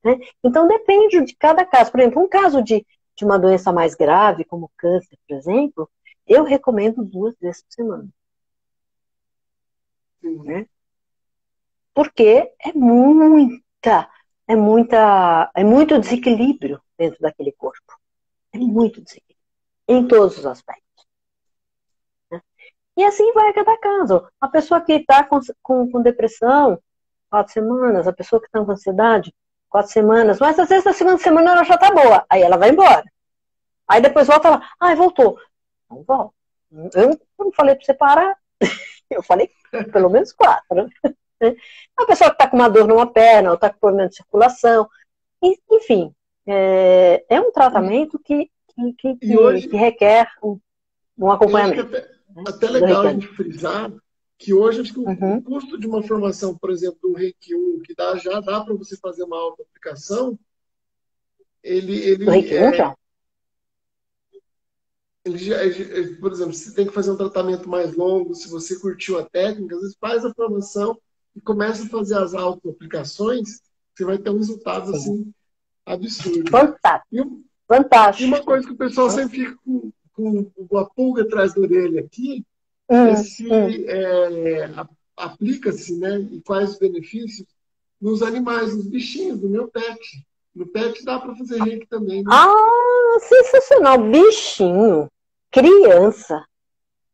Né? Então depende de cada caso. Por exemplo, um caso de, de uma doença mais grave, como câncer, por exemplo, eu recomendo duas vezes por semana. Né? Porque é muita, é muita, é muito desequilíbrio dentro daquele corpo. É muito desequilíbrio. Em todos os aspectos. Né? E assim vai a cada caso. A pessoa que está com, com, com depressão, quatro semanas, a pessoa que está com ansiedade, quatro semanas, mas às vezes na segunda semana ela já tá boa, aí ela vai embora. Aí depois volta lá, ai, voltou. Não volta. Eu não falei para você parar, eu falei pelo menos quatro. A pessoa que está com uma dor numa perna, ou está com problema de circulação, enfim, é, é um tratamento que, que, que, hoje, que requer um, um acompanhamento.
Até, né? até legal a gente frisar que hoje acho que uhum. o custo de uma formação, por exemplo, do Reiki 1, que dá, já dá para você fazer uma auto-aplicação, ele, ele,
Reiki 1 já?
Ele já, por exemplo, se tem que fazer um tratamento mais longo, se você curtiu a técnica, às vezes faz a formação e começa a fazer as auto-aplicações, você vai ter um resultado assim absurdo.
Fantástico.
E,
Fantástico.
E uma coisa que o pessoal sempre fica com, com a pulga atrás da orelha aqui, hum, se hum. é, aplica-se, né? E quais os benefícios nos animais, nos bichinhos, no meu pet. No pet dá para fazer reiki também. Né?
Ah, sensacional! Bichinho, criança,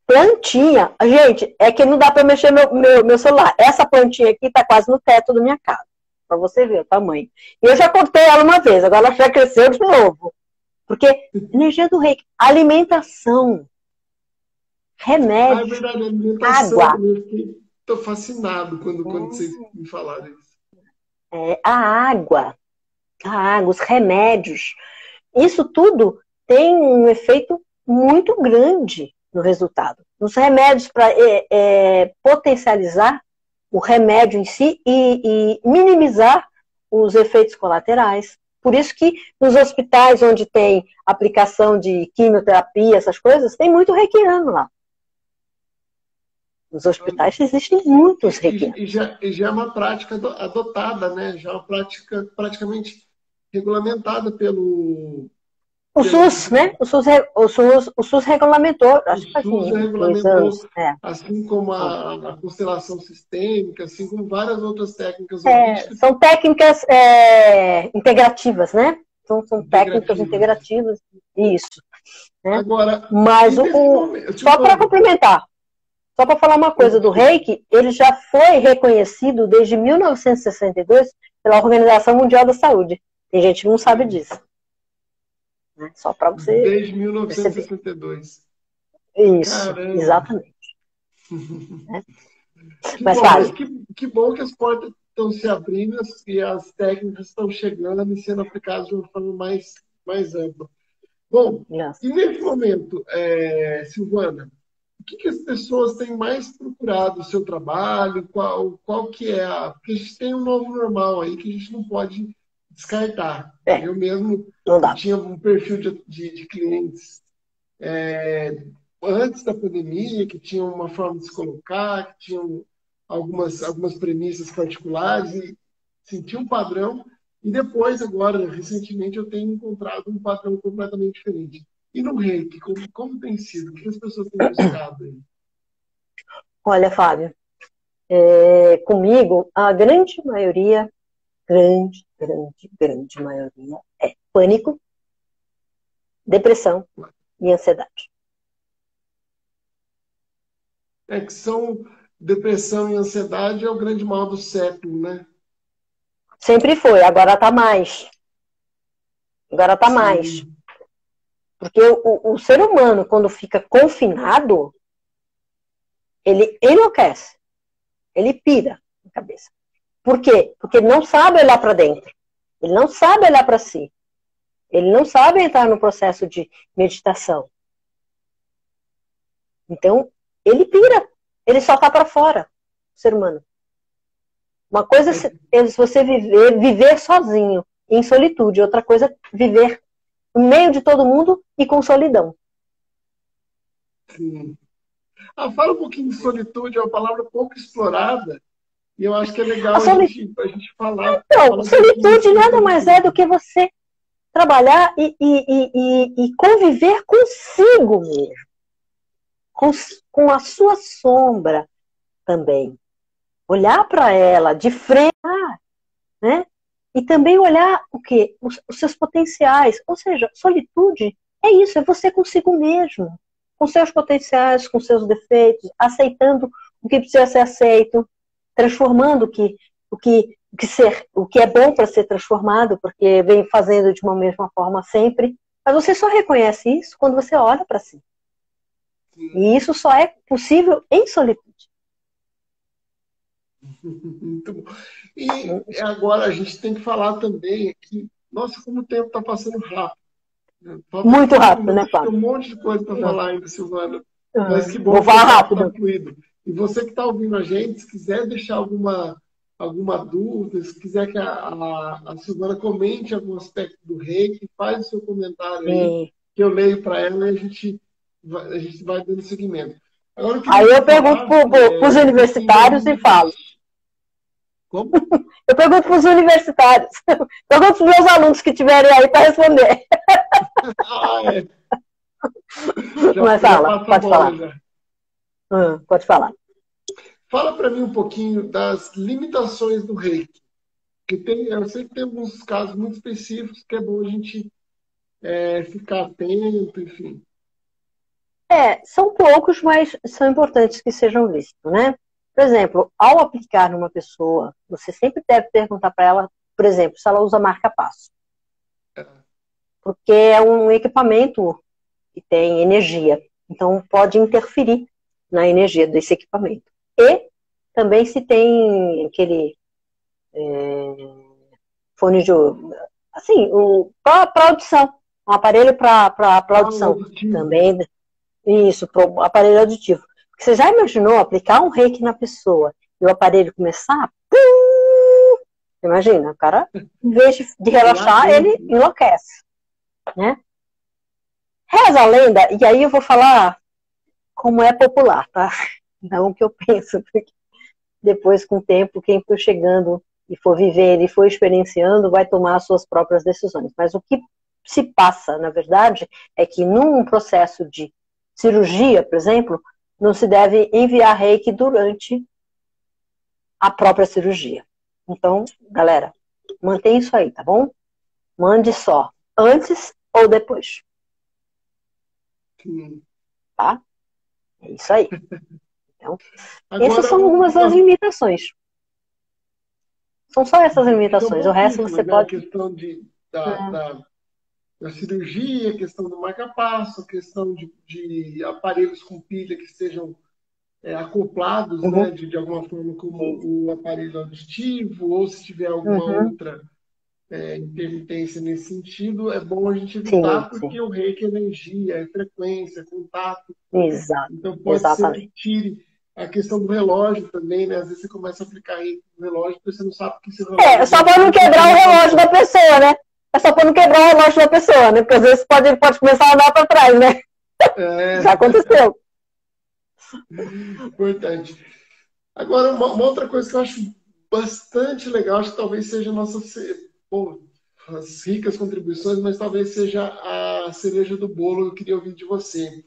plantinha. Gente, é que não dá para mexer meu, meu, meu celular. Essa plantinha aqui está quase no teto da minha casa. Para você ver o tamanho. E eu já cortei ela uma vez, agora ela já cresceu de novo. Porque energia do reiki, alimentação, remédio, ah, é verdade, água.
Estou fascinado quando, quando vocês me falaram isso.
É, a água, a água, os remédios, isso tudo tem um efeito muito grande no resultado. Os remédios para é, é, potencializar o remédio em si e, e minimizar os efeitos colaterais. Por isso que nos hospitais onde tem aplicação de quimioterapia, essas coisas, tem muito reikiano lá. Nos hospitais existem muitos reikianos.
E, já, e já é uma prática adotada, né? Já é uma prática praticamente regulamentada pelo,
O SUS, né? O SUS, o SUS, o SUS regulamentou, acho que
faz
SUS
regulamentou, anos. É. Assim como a, a, constelação sistêmica, assim como várias outras técnicas.
É, são técnicas é, integrativas, né? São, são técnicas integrativas, isso. Né? Agora, Mas o, momento, só para complementar, só para falar uma coisa do reiki, ele já foi reconhecido desde 1962 pela Organização Mundial da Saúde. Tem gente que não sabe disso. Né? Só para você.
Desde 1962.
Perceber. Isso, Caramba. exatamente.
né? que, Mas, bom, que, que bom que as portas estão se abrindo e as técnicas estão chegando e sendo aplicadas de uma forma mais, mais ampla. Bom, yes. e nesse momento, é, Silvana, que, que, as pessoas têm mais procurado o seu trabalho? Qual, qual que é a... Porque a gente tem um novo normal aí que a gente não pode descartar. É, eu mesmo tinha um perfil de, de, de clientes é, antes da pandemia, que tinham uma forma de se colocar, que tinham algumas, algumas premissas particulares e senti um padrão. E depois, agora, recentemente, eu tenho encontrado um padrão completamente diferente. E no reiki, como, como tem sido? O que as pessoas têm buscado aí?
Olha, Fábio, é, comigo, a grande maioria grande, grande, grande maioria é pânico, depressão e ansiedade.
É que são depressão e ansiedade é o grande mal do século, né?
Sempre foi, agora tá mais. Agora tá Sim. mais. Porque o, o ser humano, quando fica confinado, ele enlouquece. Ele pira na cabeça. Por quê? Porque ele não sabe olhar para dentro. Ele não sabe olhar para si. Ele não sabe entrar no processo de meditação. Então, ele pira. Ele só tá para fora, o ser humano. Uma coisa é você viver, viver sozinho, em solitude. Outra coisa é viver no meio de todo mundo e com solidão.
Sim. Ah, fala um pouquinho de solitude, é uma palavra pouco explorada. E eu acho que é legal a, soli... a, gente, a gente falar.
Então, falar solitude nada mais é do que você trabalhar e, e, e, e conviver consigo mesmo. Com, com a sua sombra também. Olhar para ela de frente, né? E também olhar o que? Os, os seus potenciais. Ou seja, solitude é isso, é você consigo mesmo. Com seus potenciais, com seus defeitos, aceitando o que precisa ser aceito, transformando o que, o que, o que, ser, o que é bom para ser transformado, porque vem fazendo de uma mesma forma sempre. Mas você só reconhece isso quando você olha para si. E isso só é possível em solitude.
Muito bom. E agora a gente tem que falar também que, nossa, como o tempo está passando rápido.
Né? Muito rápido, né, Fábio?
Tem um monte de coisa para falar ainda, Silvana. Mas que bom
Vou falar rápido.
Concluído. E você que está ouvindo a gente, se quiser deixar alguma, alguma dúvida, se quiser que a, a, a Silvana comente algum aspecto do reiki, faz o seu comentário aí, que eu leio para ela e a gente, vai, a gente vai dando seguimento.
Agora, eu aí eu pergunto para os é, universitários e falo. Como? Eu pergunto para os universitários. Pergunto para os meus alunos que estiverem aí para responder. Ah, é. Mas fala, pode falar. Hum, pode falar.
Fala para mim um pouquinho das limitações do reiki. Que tem, eu sei que tem alguns casos muito específicos que é bom a gente é, ficar atento, enfim.
É, são poucos, mas são importantes que sejam vistos, né? Por exemplo, ao aplicar numa pessoa, você sempre deve perguntar para ela, por exemplo, se ela usa marca-passo. É. Porque é um equipamento que tem energia, então pode interferir na energia desse equipamento. E também se tem aquele é, fone de assim, para audição, um aparelho para audição ah, também. Isso, pro aparelho auditivo. Você já imaginou aplicar um reiki na pessoa e o aparelho começar? Imagina, o cara, em vez de, relaxar, ele enlouquece. Né? Reza a lenda, e aí eu vou falar como é popular, tá? Não o que eu penso, porque depois, com o tempo, quem for chegando e for viver e for experienciando vai tomar as suas próprias decisões. Mas o que se passa, na verdade, é que num processo de cirurgia, por exemplo, não se deve enviar reiki durante a própria cirurgia. Então, galera, mantém isso aí, tá bom? Mande só antes ou depois. Sim. Tá? É isso aí. Então, Agora, essas são algumas das limitações. São só essas limitações. O resto você né? pode.
A questão de, da, é. da, da, cirurgia, a questão do marca-passo, questão de, de, aparelhos com pilha que sejam é, acoplados, uhum. né, de, de alguma forma, como o aparelho auditivo, ou se tiver alguma uhum. outra é, intermitência nesse sentido, é bom a gente evitar, sim, porque o reiki é energia, é frequência, é contato.
Exato.
Então pode Exatamente. ser que tire a questão do relógio também, né? Às vezes você começa a aplicar aí no relógio porque você não sabe o que você relógio.
É, só para não quebrar o relógio da pessoa, né? É só para não quebrar o relógio da pessoa, né? Porque às vezes pode, pode começar a andar para trás, né? É. Já aconteceu.
Importante. Agora, uma, uma, outra coisa que eu acho bastante legal, acho que talvez seja a nossa. Bom, as ricas contribuições, mas talvez seja a cereja do bolo que eu queria ouvir de você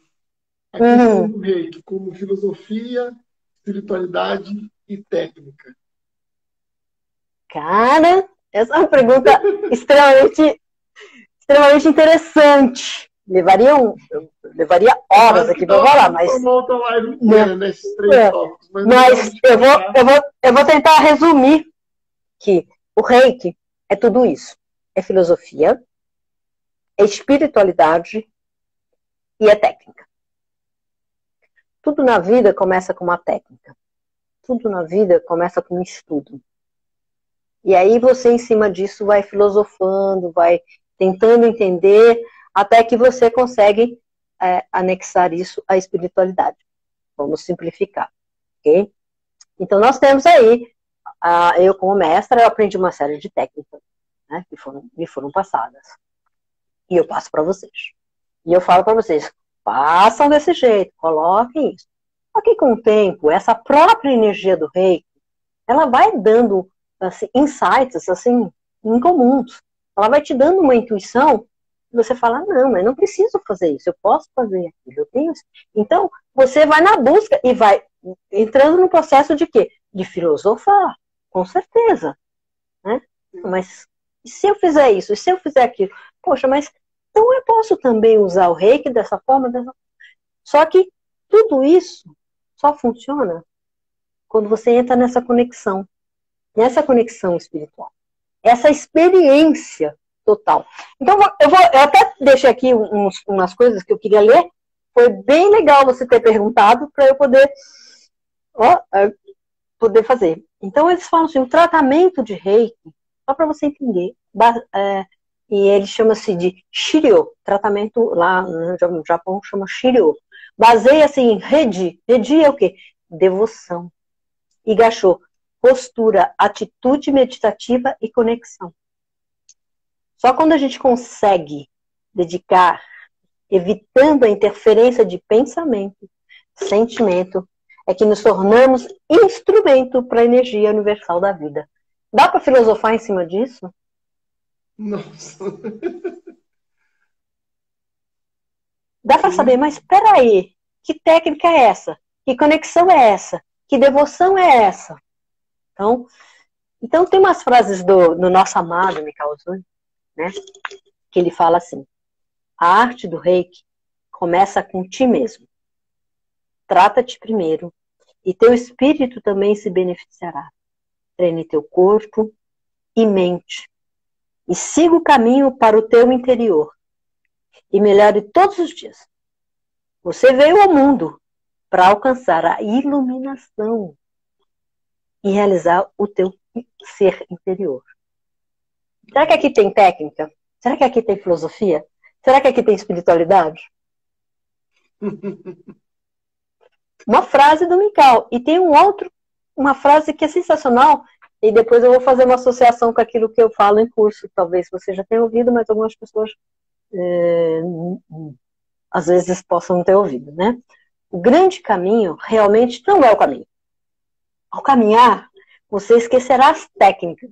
a questão uhum. do reiki como filosofia, espiritualidade e técnica?
Cara, essa é uma pergunta extremamente, extremamente interessante. Levaria, um, levaria horas aqui para falar, mas. Inteira, é. tópicos, mas, mas eu, vou, eu, vou, eu vou tentar resumir que o reiki é tudo isso: é filosofia, é espiritualidade e é técnica. Tudo na vida começa com uma técnica. Tudo na vida começa com um estudo. E aí você, em cima disso, vai filosofando, vai tentando entender, até que você consegue é, anexar isso à espiritualidade. Vamos simplificar, ok? Então, nós temos aí, eu como mestra, eu aprendi uma série de técnicas né, que foram, me foram passadas. E eu passo para vocês. E eu falo para vocês, Façam desse jeito, coloquem isso. Só que com o tempo, essa própria energia do reiki, ela vai dando assim, insights assim, incomuns. Ela vai te dando uma intuição e você fala, não, mas não preciso fazer isso, eu posso fazer aquilo, eu tenho isso. Então, você vai na busca e vai entrando no processo de quê? De filosofar, com certeza. Né? Mas e se eu fizer isso? E se eu fizer aquilo? Poxa, mas então eu posso também usar o reiki dessa forma, dessa... só que tudo isso só funciona quando você entra nessa conexão, nessa conexão espiritual, essa experiência total. Então eu vou, eu até deixei aqui uns, umas coisas que eu queria ler. Foi bem legal você ter perguntado para eu poder, ó, poder fazer. Então eles falam assim, o tratamento de reiki, só para você entender, é, e ele chama-se de Shiryo, tratamento lá no Japão chama Shiryo. Baseia-se em Redi. Redi é o quê? Devoção. E Gachô, postura, atitude meditativa e conexão. Só quando a gente consegue dedicar, evitando a interferência de pensamento, sentimento, é que nos tornamos instrumento para a energia universal da vida. Dá para filosofar em cima disso?
Nossa.
Dá para saber, mas espera aí, que técnica é essa? Que conexão é essa? Que devoção é essa? Então, então tem umas frases do, do nosso amado Mikao Zuni, né? Que ele fala assim: a arte do reiki começa com ti mesmo. Trata-te primeiro e teu espírito também se beneficiará. Treine teu corpo e mente e siga o caminho para o teu interior e melhore todos os dias. Você veio ao mundo para alcançar a iluminação e realizar o teu ser interior. Será que aqui tem técnica? Será que aqui tem filosofia? Será que aqui tem espiritualidade? uma frase do Mikau. E tem um outro, uma frase que é sensacional, e depois eu vou fazer uma associação com aquilo que eu falo em curso. Talvez você já tenha ouvido, mas algumas pessoas é, às vezes possam não ter ouvido, né? O grande caminho realmente não é o caminho. Ao caminhar, você esquecerá as técnicas.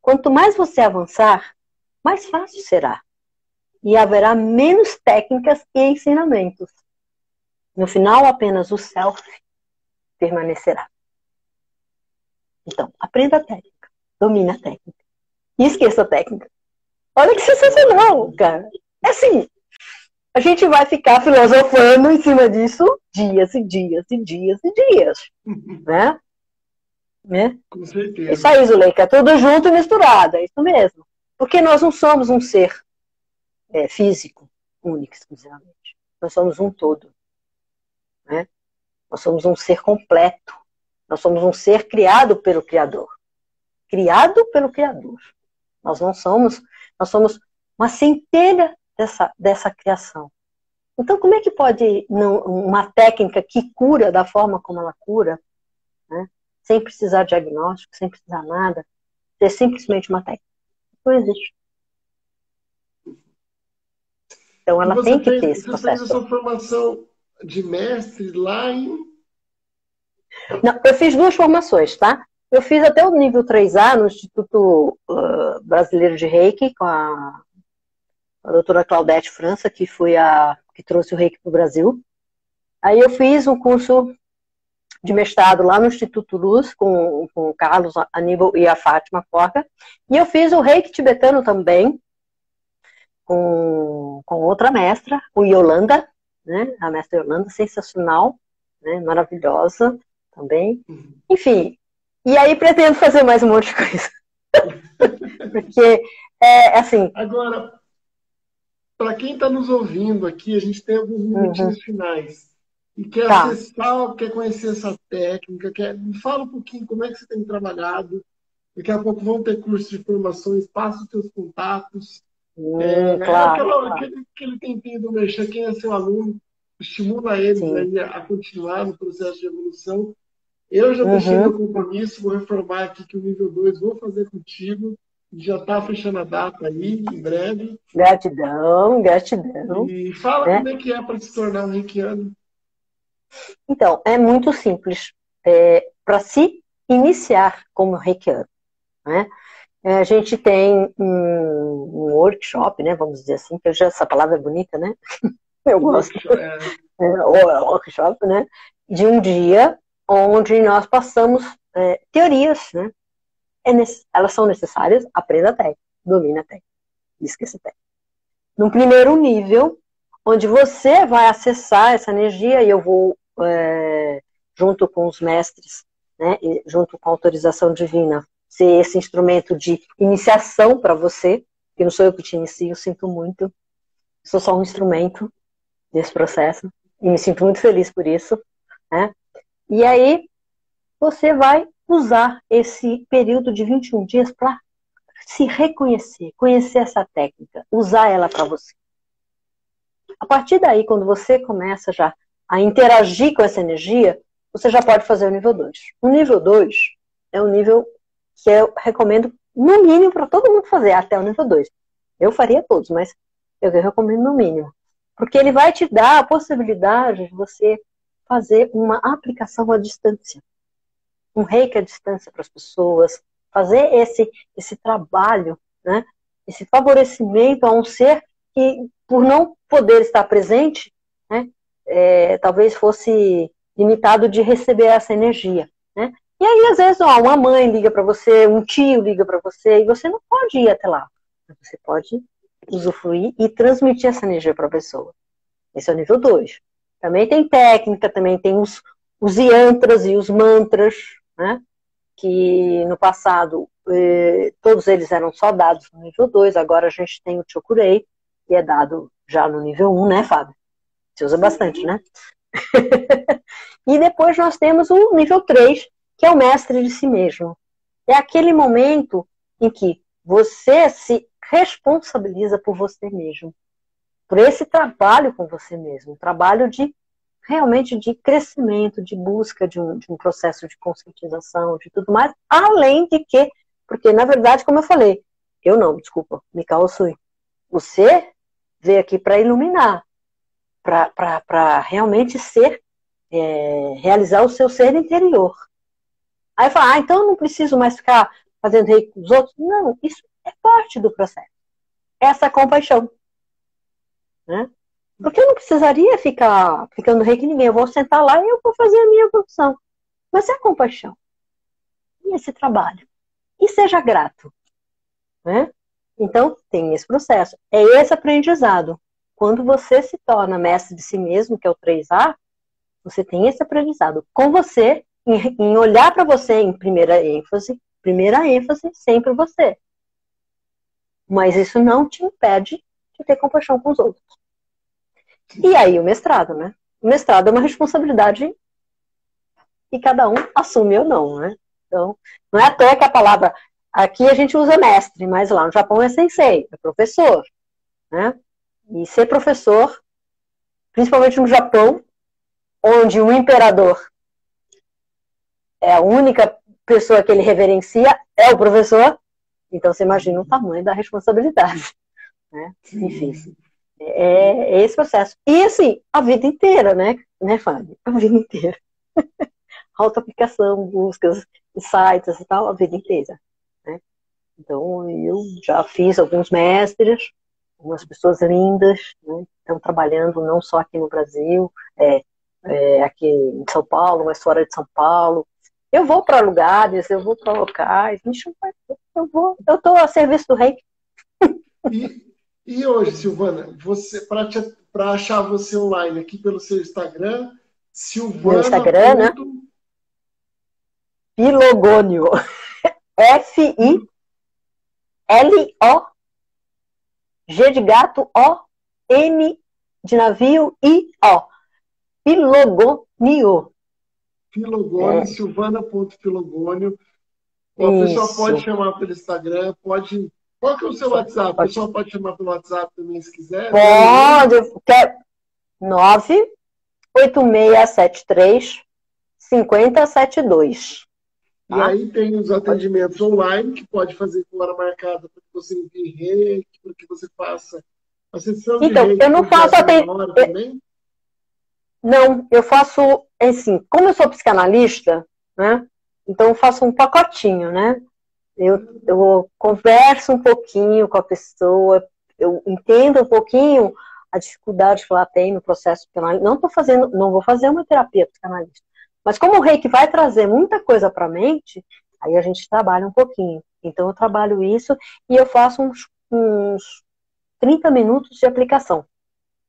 Quanto mais você avançar, mais fácil será. E haverá menos técnicas e ensinamentos. No final, apenas o self permanecerá. Então, aprenda a técnica, domine a técnica. E esqueça a técnica. Olha que sensacional, cara. É assim, a gente vai ficar filosofando em cima disso dias e dias e dias e dias. né?
né? Com certeza.
Isso aí, Zuleika, é tudo junto e misturado, é isso mesmo. Porque nós não somos um ser é, físico, único, exclusivamente. Nós somos um todo. Né? Nós somos um ser completo. Nós somos um ser criado pelo Criador. Criado pelo Criador. Nós não somos, nós somos uma centelha dessa, dessa criação. Então, como é que pode não, uma técnica que cura da forma como ela cura, né, sem precisar de diagnóstico, sem precisar nada, ser simplesmente uma técnica? Não existe. Então, ela tem que
fez,
ter esse
você
processo.
Você fez a sua formação de mestre lá em...
Não, eu fiz duas formações, tá? Eu fiz até o nível 3A no Instituto uh, Brasileiro de Reiki, com a, a doutora Claudete França, que foi a que trouxe o Reiki para o Brasil. Aí eu fiz um curso de mestrado lá no Instituto Luz, com, com o Carlos Aníbal e a Fátima Forca. E eu fiz o Reiki tibetano também, com, com outra mestra, com Yolanda, né? A mestra Yolanda, sensacional, né? maravilhosa também. Uhum. Enfim, e aí pretendo fazer mais um monte de coisa. Porque, é assim.
Agora, para quem está nos ouvindo aqui, a gente tem alguns minutinhos uhum. finais. E quer tá. acessar, quer conhecer essa técnica, quer. Me fala um pouquinho como é que você tem trabalhado. Daqui a pouco vão ter cursos de formações, passa os seus contatos.
Hum, é, claro,
aquela, claro. Aquele, aquele tempinho do mexer, quem é seu aluno, estimula eles aí a, continuar no processo de evolução. Eu já deixei uhum. meu compromisso, vou reformar aqui que o nível 2 vou fazer contigo. Já está fechando a data aí, em breve.
Gratidão, gratidão.
E fala né? como é que é para se tornar um reikiano.
Então, é muito simples. É, para se iniciar como reikiano, né? É, a gente tem um, um, workshop, né? Vamos dizer assim, que já, essa palavra é bonita, né? Eu gosto. É. É, workshop, né? De um dia onde nós passamos é, teorias, né? É elas são necessárias, aprenda a técnica, domina a técnica, esqueça a técnica. Num primeiro nível, onde você vai acessar essa energia, e eu vou, é, junto com os mestres, né, junto com a autorização divina, ser esse instrumento de iniciação para você, que não sou eu que te inicio, sinto muito, sou só um instrumento desse processo, e me sinto muito feliz por isso, né? E aí você vai usar esse período de 21 dias para se reconhecer, conhecer essa técnica, usar ela para você. A partir daí, quando você começa já a interagir com essa energia, você já pode fazer o nível 2. O nível 2 é um nível que eu recomendo, no mínimo, para todo mundo fazer, até o nível 2. Eu faria todos, mas eu recomendo no mínimo. Porque ele vai te dar a possibilidade de você fazer uma aplicação à distância. Um reiki à distância para as pessoas, fazer esse, esse trabalho, né? esse favorecimento a um ser que, por não poder estar presente, né? É, talvez fosse limitado de receber essa energia. Né? E aí, às vezes, ó, uma mãe liga para você, um tio liga para você, e você não pode ir até lá. Você pode usufruir e transmitir essa energia para a pessoa. Esse é o nível 2. Também tem técnica, também tem os, os yantras e os mantras, né? que no passado eh, todos eles eram só dados no nível 2, agora a gente tem o Chokurei, que é dado já no nível 1, um, né, Fábio? Você usa bastante, né? e depois nós temos o nível 3, que é o mestre de si mesmo. É aquele momento em que você se responsabiliza por você mesmo por esse trabalho com você mesmo, um trabalho de realmente de crescimento, de busca de um, de um processo de conscientização, de tudo mais, além de que, porque na verdade, como eu falei, eu não, desculpa, Mikao Sui, você veio aqui para iluminar, para realmente ser, é, realizar o seu ser interior. Aí fala, ah, então eu não preciso mais ficar fazendo rei com os outros. Não, isso é parte do processo. essa compaixão. Né? Porque eu não precisaria ficar ficando rei que ninguém. Eu vou sentar lá e eu vou fazer a minha função. Mas é a compaixão. E esse trabalho. E seja grato. Né? Então, tem esse processo. É esse aprendizado. Quando você se torna mestre de si mesmo, que é o 3A, você tem esse aprendizado com você, em olhar para você em primeira ênfase, primeira ênfase, sempre você. Mas isso não te impede de ter compaixão com os outros. E aí o mestrado, né? O mestrado é uma responsabilidade que cada um assume ou não, né? Então, não é até que a palavra aqui a gente usa mestre, mas lá no Japão é sensei, é professor, né? E ser professor, principalmente no Japão, onde o imperador é a única pessoa que ele reverencia, é o professor, então você imagina o tamanho da responsabilidade. Né? Enfim, é, é esse processo. E assim, a vida inteira, né, né Fábio? A vida inteira. Auto-aplicação, buscas, sites e tal, a vida inteira. Né? Então, eu já fiz alguns mestres, algumas pessoas lindas, né? estão trabalhando não só aqui no Brasil, é, é, aqui em São Paulo, mas fora de São Paulo. Eu vou para lugares, eu vou para locais, eu vou, eu estou a serviço do rei.
E hoje, Silvana, você para achar você online aqui pelo seu Instagram, Silvana.
Meu Instagram, né? Filogônio. F-I-L-O G de gato, O, N de navio, I, O. Filogônio.
Filogônio, é. silvana.filogônio. A pessoa pode chamar pelo Instagram, pode. Qual que é o seu WhatsApp? A pessoa pode chamar pelo WhatsApp também, se quiser.
Pode. Quer... 98673 5072.
E ah. aí tem os atendimentos online, que pode fazer com hora marcada para que você envie reiki, para que você faça a sessão
então,
de
reiki. Eu não faço atendimento. Não, eu faço, assim, como eu sou psicanalista, né? Então eu faço um pacotinho, né? Eu, eu converso um pouquinho com a pessoa, eu entendo um pouquinho a dificuldade que ela tem no processo psicanalista. Não estou fazendo, não vou fazer uma terapia psicanalista. Mas como o reiki vai trazer muita coisa para a mente, aí a gente trabalha um pouquinho. Então eu trabalho isso e eu faço uns, uns 30 minutos de aplicação.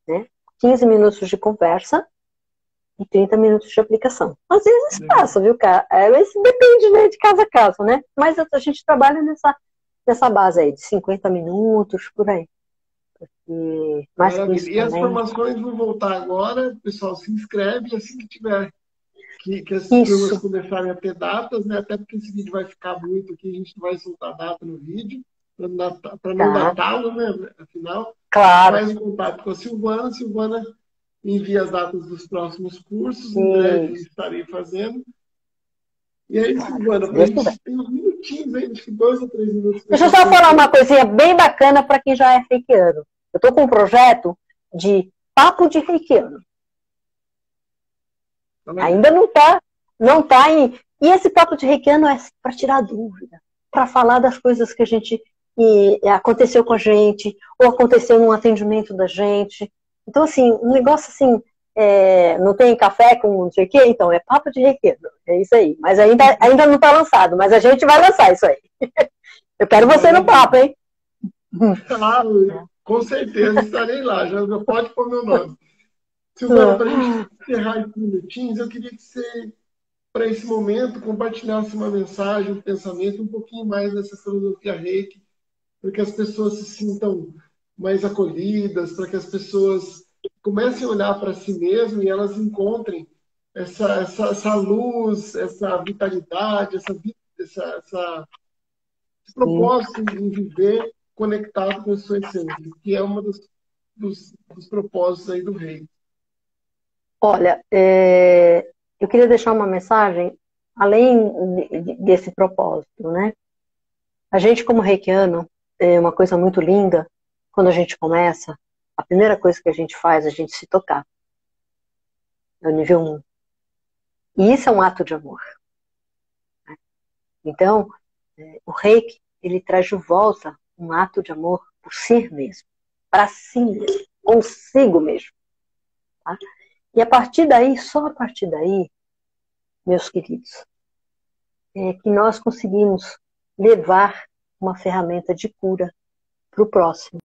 Né? 15 minutos de conversa e 30 minutos de aplicação. Às vezes uhum. passa, viu, cara? É, depende né, de casa a casa, né? Mas a gente trabalha nessa, nessa base aí, de 50 minutos, por aí.
E, mais isso, e as formações vão voltar agora, pessoal, se inscreve assim que tiver que, que as turmas começarem a ter datas, né? Até porque esse vídeo vai ficar muito aqui, a gente vai soltar data no vídeo, para não, não tá. datá-lo, né? Afinal,
claro.
faz um contato com a Silvana, Silvana envia as datas dos próximos cursos, em breve estarei fazendo. E aí, Silvana, a gente tem uns minutinhos aí, acho que dois ou três minutos.
Deixa eu só falar uma coisinha bem bacana para quem já é reikiano. Eu estou com um projeto de papo de reikiano. Ainda não está não tá em. E esse papo de reikiano é para tirar dúvida, para falar das coisas que a gente e, aconteceu com a gente, ou aconteceu num atendimento da gente. Então, assim, um negócio assim, é, não tem café com não sei o quê, então é papo de reikiano, é isso aí. Mas ainda, ainda não está lançado, mas a gente vai lançar isso aí. Eu quero você no papo, hein?
Claro, com certeza estarei lá, já pode pôr meu nome. Silvana, para a gente encerrar esses minutinhos, eu queria que você, para esse momento, compartilhasse uma mensagem, um pensamento, um pouquinho mais dessa filosofia reiki, para que as pessoas se sintam mais acolhidas, para que as pessoas comecem a olhar para si mesmo e elas encontrem essa, essa, essa luz, essa vitalidade, essa, essa, essa esse propósito em viver conectado com a sua essência, que é uma dos, dos, dos propósitos aí do rei.
Olha, é, eu queria deixar uma mensagem além desse propósito, né? A gente, como reikiano, é uma coisa muito linda. Quando a gente começa, a primeira coisa que a gente faz é a gente se tocar. É o nível 1. Um. E isso é um ato de amor. Né? Então, é, o reiki, ele traz de volta um ato de amor por si mesmo, para si mesmo, consigo mesmo. Tá? E a partir daí, só a partir daí, meus queridos, é que nós conseguimos levar uma ferramenta de cura para o próximo.